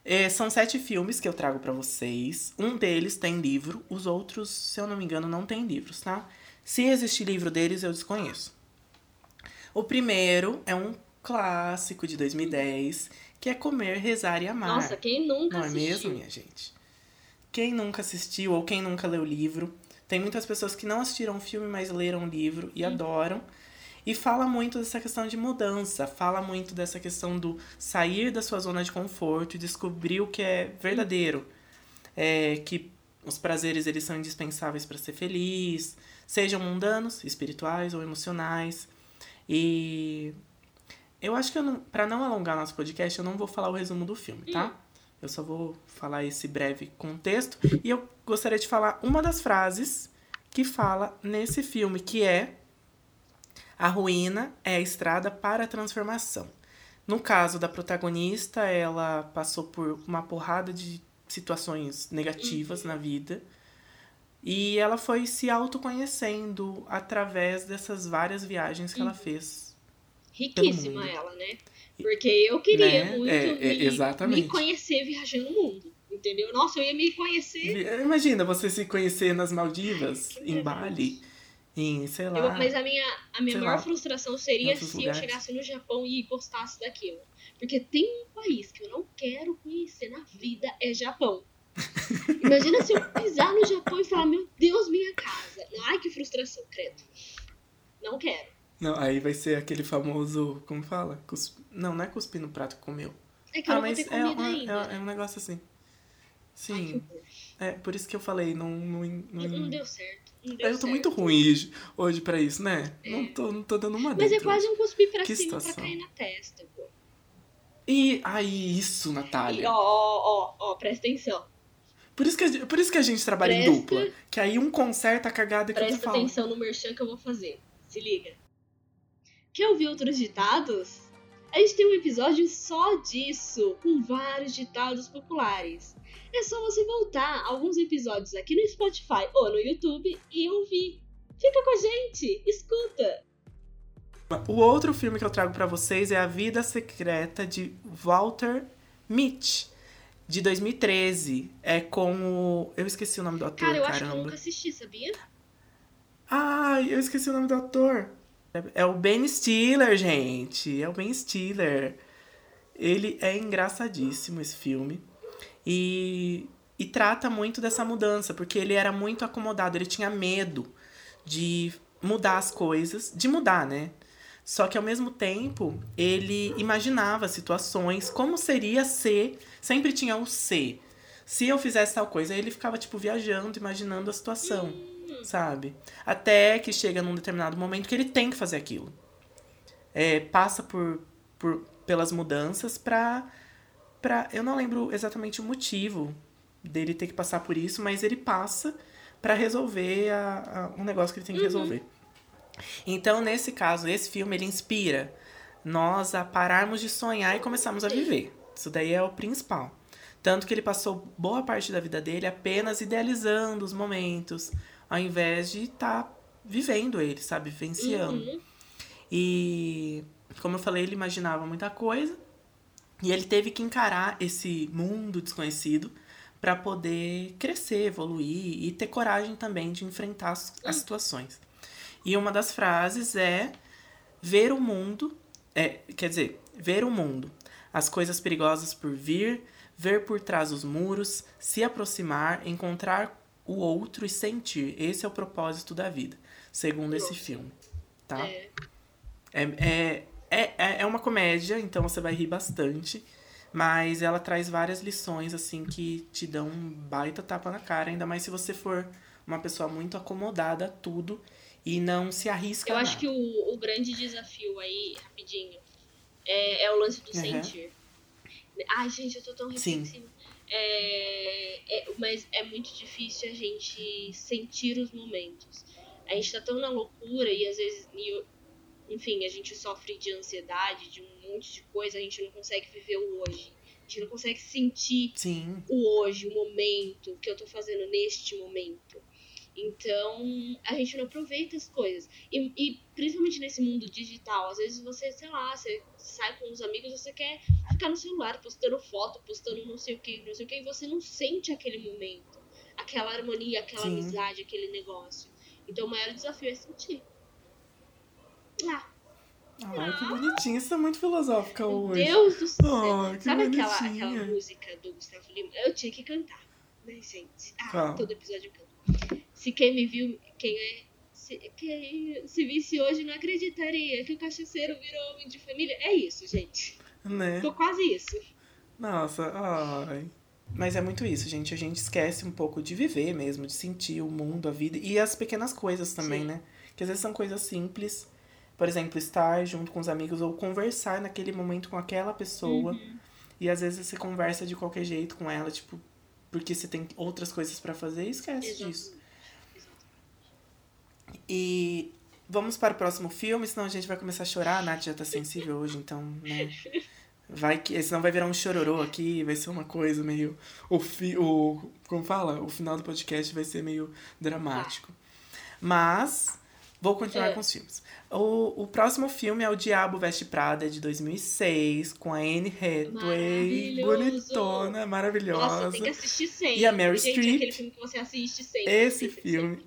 É, são sete filmes que eu trago pra vocês. Um deles tem livro, os outros, se eu não me engano, não tem livros, tá? Se existe livro deles, eu desconheço. O primeiro é um clássico de 2010, que é Comer, Rezar e Amar. Nossa, quem nunca Não é assistiu? mesmo, minha gente? Quem nunca assistiu ou quem nunca leu o livro, tem muitas pessoas que não assistiram o filme, mas leram o livro e adoram. E fala muito dessa questão de mudança, fala muito dessa questão do sair da sua zona de conforto e descobrir o que é verdadeiro. É, que os prazeres eles são indispensáveis para ser feliz, sejam mundanos, espirituais ou emocionais. E eu acho que para não alongar nosso podcast, eu não vou falar o resumo do filme, tá? Eu só vou falar esse breve contexto e eu gostaria de falar uma das frases que fala nesse filme, que é a ruína é a estrada para a transformação. No caso da protagonista, ela passou por uma porrada de situações negativas na vida. E ela foi se autoconhecendo através dessas várias viagens que ela fez. Riquíssima ela, né? Porque eu queria Né? muito É, é, me, me conhecer viajando o mundo. Entendeu? Nossa, eu ia me conhecer. Imagina você se conhecer nas Maldivas, em. Bali, em, sei Eu- lá. mas a minha, a minha maior lá, frustração seria se lugares. eu chegasse no Japão e gostasse daquilo. Porque tem um país que eu não quero conhecer na vida, é Japão. Imagina se eu pisar no Japão e falar, meu Deus, minha casa. Ai, que frustração, credo. Não quero. Não, aí vai ser aquele famoso. Como fala? Cusp... Não, não é cuspir no prato que comeu. É que eu ah, não vou mas ter é, ainda. é, é um negócio assim. Ai, Sim. horror. É, por isso que eu falei, não. não, não, Não deu certo. Eu tô muito ruim hoje, hoje pra isso, né? É. Não, tô, não tô dando uma Mas é dentro quase um cuspir pra Que cima pra situação. cair na testa, pô. E aí, isso, E, Natália. ó, ó, ó, ó, presta atenção. Por isso, que a, gente- por isso que a gente trabalha em Presta- dupla. Que aí um conserta a cagada que Presta atenção no merchan que eu vou fazer. Se liga. Quer ouvir outros ditados? A gente tem um episódio só disso, com vários ditados populares. É só você voltar alguns episódios aqui no Spotify ou no YouTube e ouvir. Fica com a gente, escuta. O outro filme que eu trago pra vocês é A Vida Secreta de Walter Mitty, de 2013. É com o. Eu esqueci o nome do ator, Cara, eu acho que eu caramba. nunca assisti, sabia? Ai, eu esqueci o nome do ator. É o Ben Stiller, gente. É o Ben Stiller. Ele é engraçadíssimo, esse filme. E, e trata muito dessa mudança, porque ele era muito acomodado, ele tinha medo de mudar as coisas, de mudar, né? Só que ao mesmo tempo, ele imaginava situações, como seria ser, sempre tinha o ser. Se eu fizesse tal coisa, ele ficava, tipo, viajando, imaginando a situação, sabe? Até que chega num determinado momento que ele tem que fazer aquilo. É, passa por, por, pelas mudanças pra, pra. Eu não lembro exatamente o motivo dele ter que passar por isso, mas ele passa pra resolver a, a- um negócio que ele tem que resolver. Então, nesse caso, esse filme ele inspira nós a pararmos de sonhar e começarmos a viver. Isso daí é o principal. Tanto que ele passou boa parte da vida dele apenas idealizando os momentos, ao invés de estar vivendo ele, sabe? Vivenciando. Uhum. E, como eu falei, ele imaginava muita coisa. E ele teve que encarar esse mundo desconhecido para poder crescer, evoluir e ter coragem também de enfrentar as, as situações. E uma das frases é ver o mundo, é, quer dizer, ver o mundo, as coisas perigosas por vir, ver por trás dos muros, se aproximar, encontrar o outro e sentir. Esse é o propósito da vida, segundo esse filme, tá? É. É, é, é, é- é uma comédia, então você vai rir bastante. Mas ela traz várias lições, assim, que te dão um baita tapa na cara. Ainda mais se você for uma pessoa muito acomodada a tudo e não se arrisca Eu a acho nada. que o, o grande desafio aí, rapidinho, é, é o lance do Uhum. sentir. Ai, gente, eu tô tão Sim. É, é- mas é muito difícil a gente sentir os momentos. A gente tá tão na loucura e às vezes, e, enfim, a gente sofre de ansiedade, de um monte de coisa, a gente não consegue viver o hoje. A gente não consegue sentir Sim, o hoje, o momento, o que eu tô fazendo neste momento. Então, a gente não aproveita as coisas. E, e principalmente nesse mundo digital, às vezes você, sei lá, você sai com os amigos, você quer ficar no celular, postando foto, postando não sei o que, não sei o que, e você não sente aquele momento, aquela harmonia, aquela Sim. amizade, aquele negócio. Então, o maior desafio é sentir. Ah, Ai, que bonitinha. Você tá muito filosófica meu hoje. Deus do céu. Que Sabe aquela, aquela música do Gustavo Lima? Eu tinha que cantar, né, gente? Ah, Qual? todo episódio eu canto. Se quem me viu, quem é. Se, quem se visse hoje não acreditaria que o cachaceiro virou homem de família. É isso, gente. Né? Tô quase isso. Nossa, ai. Mas é muito isso, gente. A gente esquece um pouco de viver mesmo, de sentir o mundo, a vida e as pequenas coisas também, Sim. né? Que às vezes são coisas simples. Por exemplo, estar junto com os amigos ou conversar naquele momento com aquela pessoa. Uhum. E às vezes você conversa de qualquer jeito com ela, tipo, porque você tem outras coisas pra fazer e esquece disso. E vamos para o próximo filme, senão a gente vai começar a chorar. A Nath já tá sensível hoje, então, né? Vai que. Senão vai virar um chororô aqui, vai ser uma coisa meio. O, fi, o Como fala? O final do podcast vai ser meio dramático. Mas. Vou continuar É. com os filmes. O, o próximo filme é O Diabo Veste Prada, de 2006, com a Anne Hathaway. Bonitona, maravilhosa. Nossa, tem que assistir sempre. E a gente, Streep. É aquele filme que você assiste sempre. Esse filme.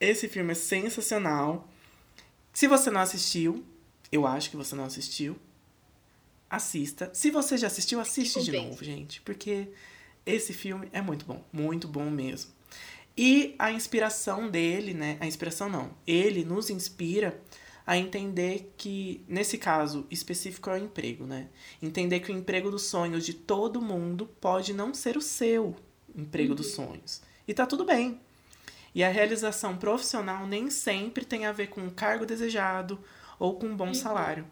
Esse filme é sensacional. Se você não assistiu, eu acho que você não assistiu, assista. Se você já assistiu, assiste de novo, gente. Porque esse filme é muito bom, muito bom mesmo. E a inspiração dele, né? A inspiração não. Ele nos inspira a entender que, nesse caso específico, é o emprego, né? Entender que o emprego dos sonhos de todo mundo pode não ser o seu emprego uhum. dos sonhos. E tá tudo bem. E a realização profissional nem sempre tem a ver com o cargo desejado ou com um bom uhum. salário.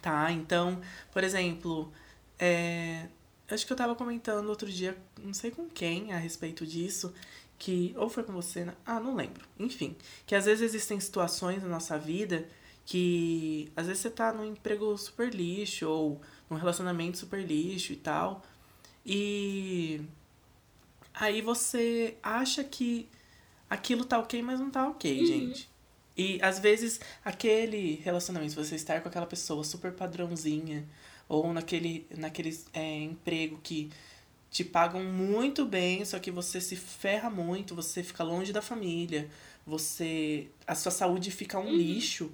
Tá? Então, por exemplo, é, acho que eu tava comentando outro dia, não sei com quem, a respeito disso, que. Ou foi com você, né? Ah, não lembro. Enfim. Que às vezes existem situações na nossa vida que. Às vezes você tá num emprego super lixo, ou num relacionamento super lixo e tal. E. Aí você acha que aquilo tá ok, mas não tá ok, uhum. gente. E às vezes aquele relacionamento, você estar com aquela pessoa super padrãozinha, ou naquele, naquele é, emprego que te pagam muito bem, só que você se ferra muito, você fica longe da família, você a sua saúde fica um uhum. lixo.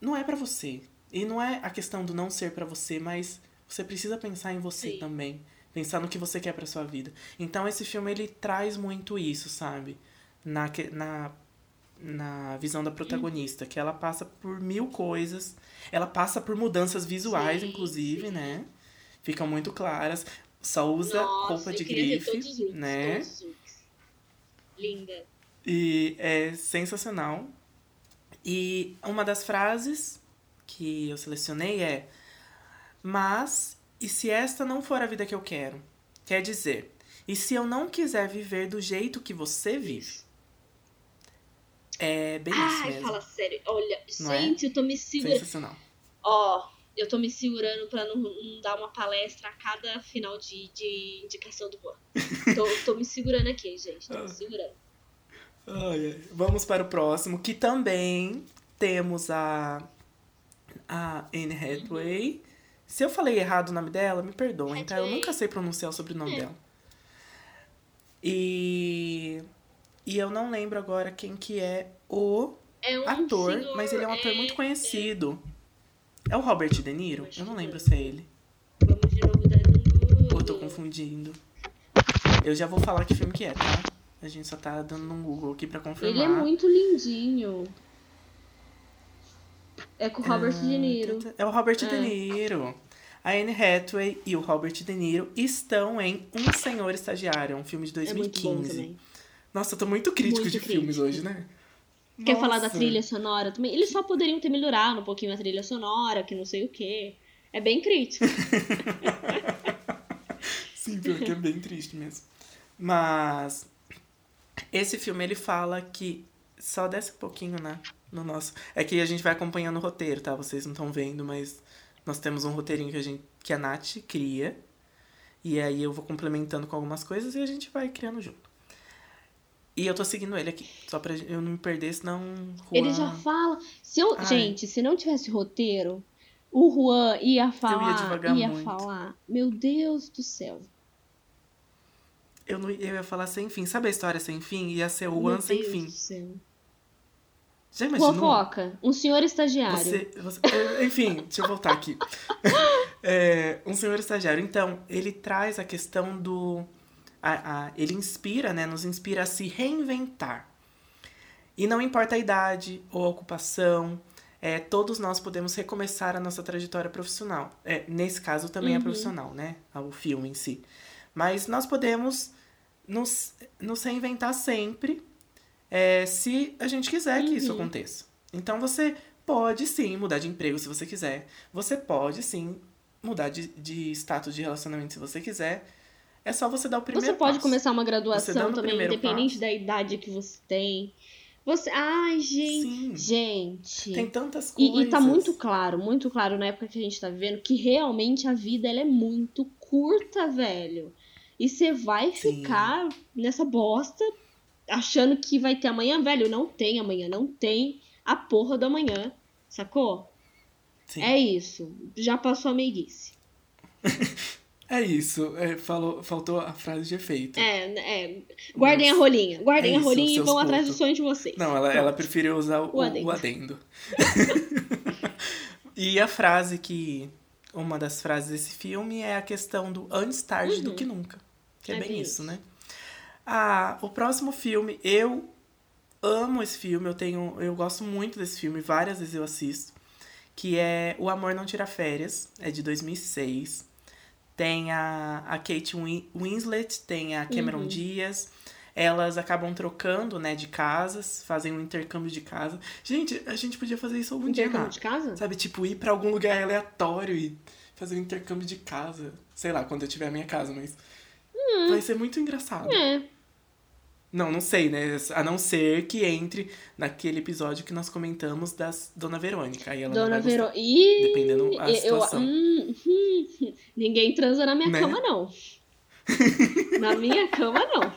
Não é para você. E não é a questão do não ser para você, mas você precisa pensar em você Sim. também, pensar no que você quer para sua vida. Então esse filme ele traz muito isso, sabe? Na na na visão da protagonista, que ela passa por mil coisas, ela passa por mudanças visuais, sim, inclusive, sim. né? Ficam muito claras. Só usa Nossa, roupa de grife, looks, né? Linda. E é sensacional. E uma das frases que eu selecionei é: Mas, e se esta não for a vida que eu quero? Quer dizer, e se eu não quiser viver do jeito que você vive? É bem Ai, isso mesmo. fala sério. Olha, não é? gente, é? eu tô me segurando. Sensacional. Ó, eu tô me segurando pra não, não, dar uma palestra a cada final de, de indicação do Juan. tô, tô me segurando aqui, gente. Tô me ah. segurando. Ai, ai. Vamos para o próximo, que também temos a, a Anne Hathaway. Uhum. Se eu falei errado o nome dela, me perdoem, tá? Eu nunca sei pronunciar o sobrenome é. dela. E, e eu não lembro agora quem que é o é um ator, senhor, mas ele é um ator é, muito conhecido. É o Robert De Niro? Eu não lembro se é ele. Vamos de novo dar Ou tô confundindo. Eu já vou falar que filme que é, tá? A gente só tá dando um Google aqui pra confirmar. Ele é muito lindinho. É com o Robert ah, De Niro. É o Robert é. De Niro. A Anne Hathaway e o Robert De Niro estão em Um Senhor Estagiário, um filme de 2015. É Nossa, eu tô muito crítico muito de crítico. filmes hoje, né? Quer Nossa. falar da trilha sonora também? Eles só poderiam ter melhorado um pouquinho a trilha sonora, que não sei o quê. É bem crítico. Sim, porque é bem triste mesmo. Mas esse filme ele fala que só desce um pouquinho, né? No nosso. É que a gente vai acompanhando o roteiro, tá? Vocês não estão vendo, mas nós temos um roteirinho que a, gente, que a Nath cria. E aí eu vou complementando com algumas coisas e a gente vai criando junto. E eu tô seguindo ele aqui, só pra eu não me perder, senão. Juan... Ele já fala. Se eu, gente, se não tivesse roteiro, o Juan ia falar. Eu ia, ia falar. Meu Deus do céu. Eu, não, eu ia falar sem fim. Sabe a história sem fim? Ia ser o Juan sem fim. Do céu. Já imaginou? Fofoca. Um senhor estagiário. Você, você, enfim, deixa eu voltar aqui. é, um senhor estagiário. Então, ele traz a questão do a, a, ele inspira, né, nos inspira a se reinventar. E não importa a idade ou a ocupação, é, todos nós podemos recomeçar a nossa trajetória profissional. É, nesse caso também é uhum. é profissional, né? O filme em si. Mas nós podemos nos, nos reinventar sempre é, se a gente quiser que isso uhum. aconteça. Então você pode sim mudar de emprego se você quiser. Você pode sim mudar de, de status de relacionamento se você quiser. É só você dar o primeiro Você pode passo. começar uma graduação também, independente passo. da idade que você tem. Você. Ai, gente. Sim. Gente. Tem tantas coisas. E, e tá muito claro, muito claro na época que a gente tá vivendo que realmente a vida ela é muito curta, velho. E você vai Sim. ficar nessa bosta achando que vai ter amanhã, velho. Não tem amanhã, não tem a porra do amanhã. Sacou? Sim. É isso. Já passou a meiguice. É isso, é, falou, faltou a frase de efeito. É, é. Guardem Mas, a rolinha. Guardem é a rolinha e vão pontos. atrás do sonho de vocês. Não, ela, ela preferiu usar o, o adendo. O adendo. e a frase que. Uma das frases desse filme é a questão do antes tarde uhum. do que nunca. Que é, É bem bem isso, isso. né? Ah, o próximo filme, eu amo esse filme, eu tenho, eu gosto muito desse filme, várias vezes eu assisto, que é O Amor Não Tira Férias, é de 2006. Tem a, a Kate Win- Winslet, tem a Cameron Diaz. Elas acabam trocando, né, de casas, fazem um intercâmbio de casa. Gente, a gente podia fazer isso algum dia, Intercâmbio de casa? Sabe, tipo, ir pra algum lugar aleatório e fazer um intercâmbio de casa. Sei lá, quando eu tiver a minha casa, mas. Vai ser muito engraçado. É. Não, não sei, né? A não ser que entre naquele episódio que nós comentamos da Dona Verônica. Aí ela não Dona vai. Verônica. Ih, Dependendo a eu- situação. hum, hum, ninguém transa na minha Né? cama, não. na minha cama, não.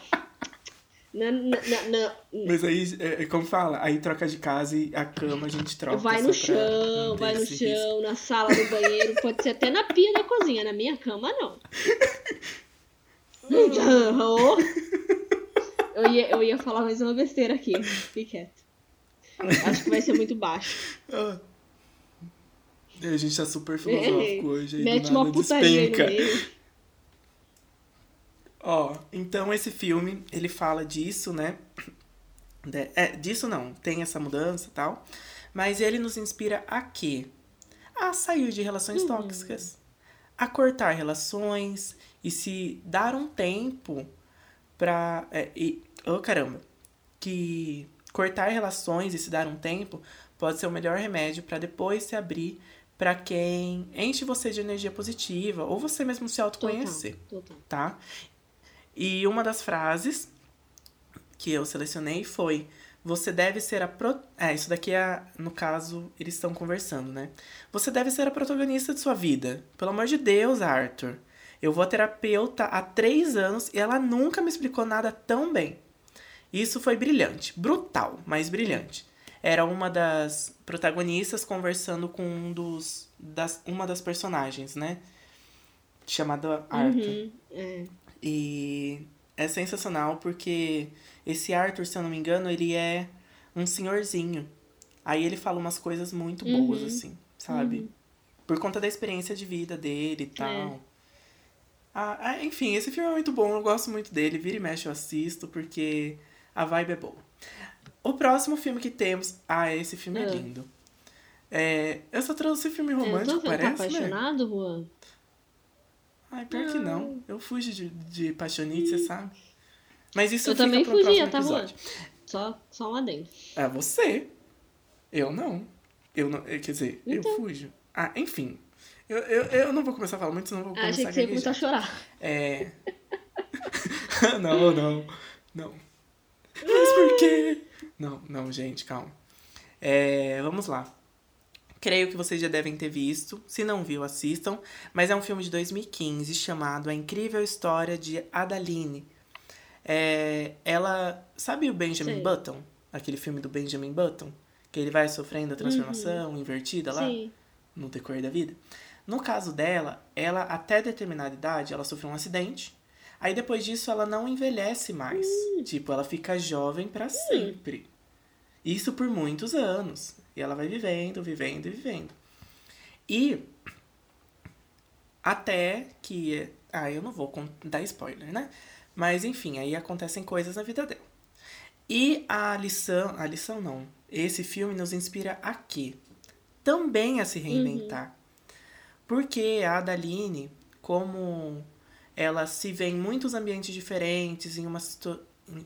Na, na, na- Mas aí, é, é como fala, aí troca de casa e a cama a gente troca. vai no chão, vai no esse risco. chão, na sala do banheiro, pode ser até na pia da cozinha. Na minha cama, não. Eu ia, eu ia falar mais uma besteira aqui. Fique quieto. Acho que vai ser muito baixo. Ah. A gente tá super filosófico hoje. Aí Mete uma putaria despenca. Ó, então esse filme, ele fala disso, né? De- é, disso não, tem essa mudança e tal. Mas ele nos inspira a quê? A sair de relações tóxicas. A cortar relações e se dar um tempo pra. É, e, oh, caramba! Que cortar relações e se dar um tempo pode ser o melhor remédio pra depois se abrir pra quem enche você de energia positiva ou você mesmo se autoconhecer Total, total. tá? E uma das frases que eu selecionei foi: Você deve ser a. Pro... É, isso daqui é. No caso, eles estão conversando, né? Você deve ser a protagonista de sua vida. Pelo amor de Deus, Arthur. Eu vou a terapeuta há três anos e ela nunca me explicou nada tão bem. Isso foi brilhante. Brutal, mas brilhante. Era uma das protagonistas conversando com um dos, das, uma das personagens, né? Chamada Arthur. Uhum, é. E é sensacional porque esse Arthur, se eu não me engano, ele é um senhorzinho. Aí ele fala umas coisas muito boas, Uhum. assim, sabe? Por conta da experiência de vida dele e tal. É. Ah, ah, enfim, esse filme é muito bom, eu gosto muito dele. Vira e mexe eu assisto porque a vibe é boa. O próximo filme que temos. Ah, esse filme é Ah. lindo. É, eu só trouxe filme romântico, vendo, tá parece, né? apaixonado, Juan? Ai, pior que não. Eu fujo de, de paixonite, você sabe. Mas isso Eu também fugia, tá, Juan? Só, só um adendo. É você. Eu não. Eu não. Quer dizer, Então. eu fujo. Ah, enfim. Eu, eu, eu não vou começar a falar muito, senão eu vou Ah, achei começar que a você ia começar a chorar. É. não, não. Não. Mas por quê? Não, não, gente, calma. É, vamos lá. Creio que vocês já devem ter visto. Se não viu, assistam. Mas é um filme de 2015 chamado A Incrível História de Adaline. É, ela. Sabe o Benjamin. Button? Aquele filme do Benjamin Button? Que ele vai sofrendo a transformação invertida lá? Sim. no decorrer da vida. No caso dela, ela até determinada idade, ela sofreu um acidente. Aí depois disso ela não envelhece mais. Tipo, ela fica jovem pra sempre. Isso por muitos anos. E ela vai vivendo, vivendo e vivendo. E até que ah, eu não vou dar spoiler, né? Mas enfim, aí acontecem coisas na vida dela. E a lição, a lição não. Esse filme nos inspira a quê? Também a se reinventar. Porque a Adaline, como ela se vê em muitos ambientes diferentes, em uma situa em-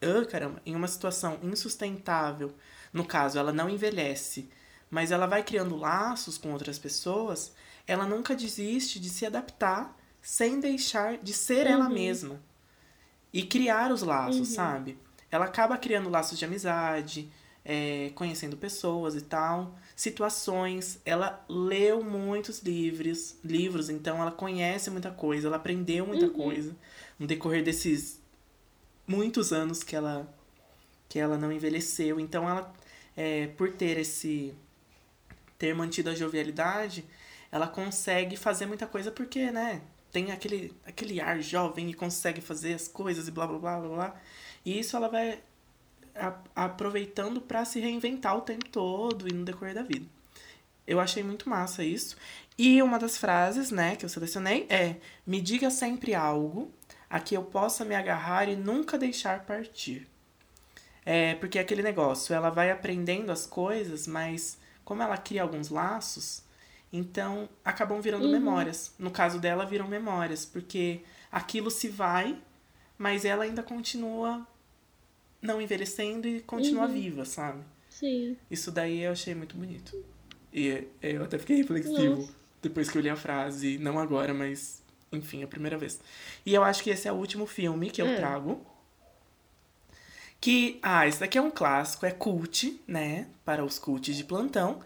Ah, caramba, em uma situação insustentável. No caso, ela não envelhece, mas ela vai criando laços com outras pessoas, ela nunca desiste de se adaptar sem deixar de ser ela mesma. E criar os laços, sabe? Ela acaba criando laços de amizade, é, conhecendo pessoas e tal, situações. Ela leu muitos livros, livros, então ela conhece muita coisa, ela aprendeu muita coisa no decorrer desses muitos anos que ela que ela não envelheceu. Então ela, é, por ter esse ter mantido a jovialidade, ela consegue fazer muita coisa porque, né, tem aquele, aquele ar jovem e consegue fazer as coisas e blá blá blá blá blá. E isso ela vai aproveitando para se reinventar o tempo todo e no decorrer da vida. Eu achei muito massa isso. E uma das frases, né, que eu selecionei é: "Me diga sempre algo, a que eu possa me agarrar e nunca deixar partir. É, porque é aquele negócio, ela vai aprendendo as coisas, mas como ela cria alguns laços, então acabam virando uhum. memórias. No caso dela, viram memórias, porque aquilo se vai, mas ela ainda continua não envelhecendo e continua uhum. viva, sabe? Sim. Isso daí eu achei muito bonito. E eu até fiquei reflexivo Nossa. depois que eu li a frase, não agora, mas enfim, a primeira vez. E eu acho que esse é o último filme que eu é. trago. Que, ah, esse daqui é um clássico, é cult, né? Para os cults de plantão.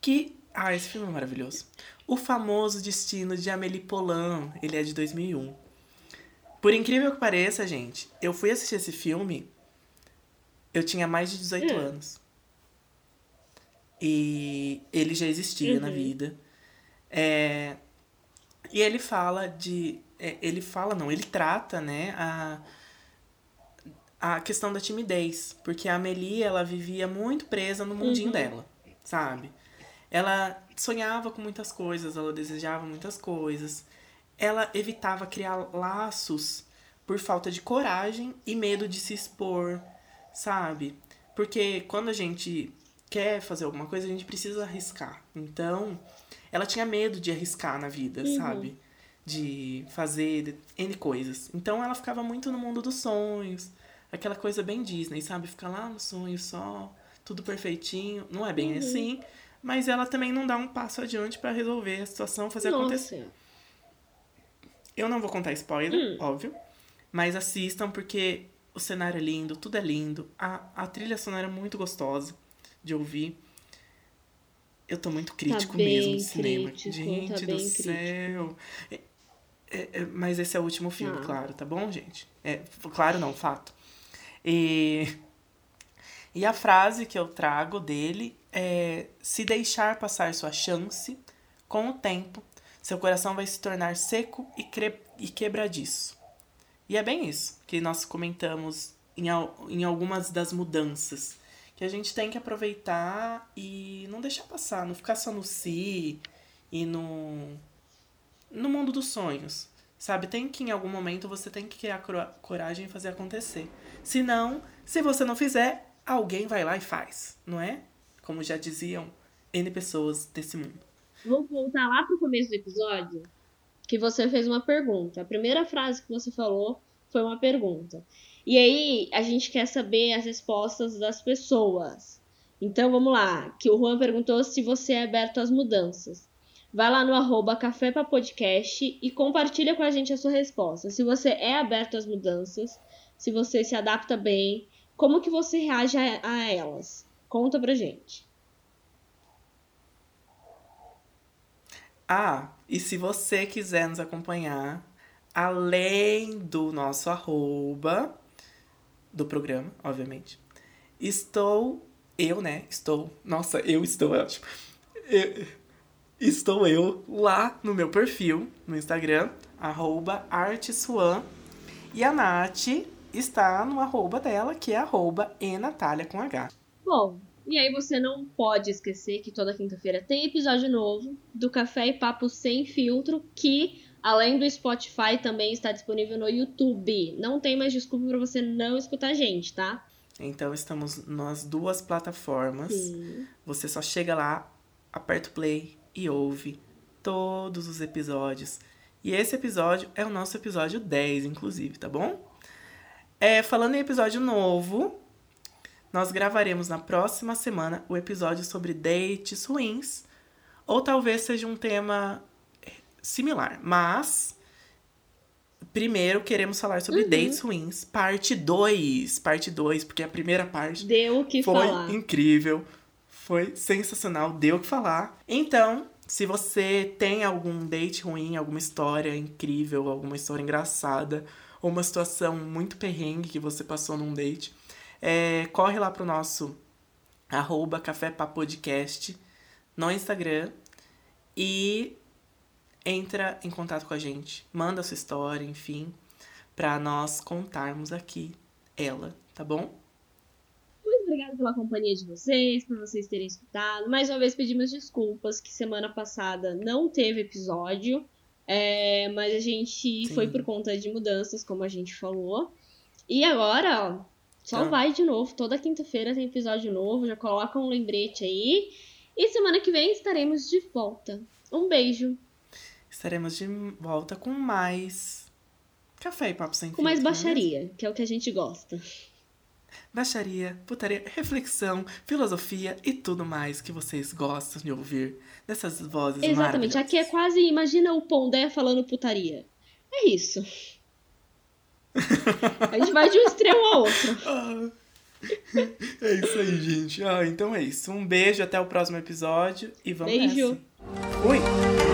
Que, ah, esse filme é maravilhoso. O famoso Destino de Amélie Poulain, ele é de 2001. Por incrível que pareça, gente, eu fui assistir esse filme, eu tinha mais de 18 hum. anos. E ele já existia uhum. na vida. É, e ele fala de. É, ele fala, não, ele trata, né, a, a questão da timidez. Porque a Amelie, ela vivia muito presa no mundinho uhum. dela, sabe? Ela sonhava com muitas coisas, ela desejava muitas coisas. Ela evitava criar laços por falta de coragem e medo de se expor, sabe? Porque quando a gente quer fazer alguma coisa, a gente precisa arriscar. Então, ela tinha medo de arriscar na vida, uhum. sabe? De fazer N coisas. Então ela ficava muito no mundo dos sonhos. Aquela coisa bem Disney, sabe? Ficar lá no sonho só, tudo perfeitinho. Não é bem uhum. assim. Mas ela também não dá um passo adiante para resolver a situação, fazer Nossa. acontecer. Eu não vou contar spoiler, hum. óbvio. Mas assistam porque o cenário é lindo, tudo é lindo. A, a trilha sonora é muito gostosa de ouvir. Eu tô muito crítico tá mesmo de cinema. Crítico, gente tá do céu. É, é, é, mas esse é o último filme, ah. claro, tá bom, gente? É, claro não, fato. E, e a frase que eu trago dele é: se deixar passar sua chance, com o tempo, seu coração vai se tornar seco e, e quebradiço. E é bem isso que nós comentamos em, em algumas das mudanças que a gente tem que aproveitar e não deixar passar, não ficar só no si e no no mundo dos sonhos. Sabe, tem que em algum momento você tem que criar coragem e fazer acontecer. Se não, se você não fizer, alguém vai lá e faz, não é? Como já diziam N pessoas desse mundo. Vou voltar lá pro começo do episódio, que você fez uma pergunta. A primeira frase que você falou foi uma pergunta. E aí a gente quer saber as respostas das pessoas. Então vamos lá, que o Juan perguntou se você é aberto às mudanças. Vai lá no arroba Café pra Podcast e compartilha com a gente a sua resposta. Se você é aberto às mudanças, se você se adapta bem, como que você reage a, a elas? Conta pra gente. Ah, e se você quiser nos acompanhar, além do nosso arroba, do programa, obviamente. Estou, eu, né? Estou, nossa, eu estou, ótimo. Eu, estou eu lá no meu perfil, no Instagram, arroba artesuan. E a Nath está no arroba dela, que é arroba enatália com H. Bom, e aí você não pode esquecer que toda quinta-feira tem episódio novo do Café e Papo Sem Filtro, que Além do Spotify, também está disponível no YouTube. Não tem mais desculpa para você não escutar a gente, tá? Então estamos nas duas plataformas. Sim. Você só chega lá, aperta o play e ouve todos os episódios. E esse episódio é o nosso episódio 10, inclusive, tá bom? É, falando em episódio novo, nós gravaremos na próxima semana o episódio sobre dates ruins. Ou talvez seja um tema similar. Mas, primeiro queremos falar sobre uhum. dates ruins, parte 2. Parte 2, porque a primeira parte deu o que foi falar. incrível, foi sensacional, deu o que falar. Então, se você tem algum date ruim, alguma história incrível, alguma história engraçada, ou uma situação muito perrengue que você passou num date, é, corre lá pro nosso arroba Café Podcast no Instagram e entra em contato com a gente, manda sua história, enfim, para nós contarmos aqui ela, tá bom? Muito obrigada pela companhia de vocês, por vocês terem escutado. Mais uma vez pedimos desculpas que semana passada não teve episódio. É, mas a gente Sim. foi por conta de mudanças, como a gente falou. E agora, ó, só Tá. vai de novo. Toda quinta-feira tem episódio novo. Já coloca um lembrete aí. E semana que vem estaremos de volta. Um beijo. Estaremos de volta com mais café e papo sem Com mais filtro, é baixaria, que é o que a gente gosta. Baixaria, putaria, reflexão, filosofia e tudo mais que vocês gostam de ouvir dessas vozes Exatamente. Aqui é quase, imagina o Pondé falando putaria. É isso. A gente vai de um extremo ao outro. Ah, É isso aí, gente. Ah, então é isso. Um beijo, até o próximo episódio e vamos Beijo. nessa. Fui!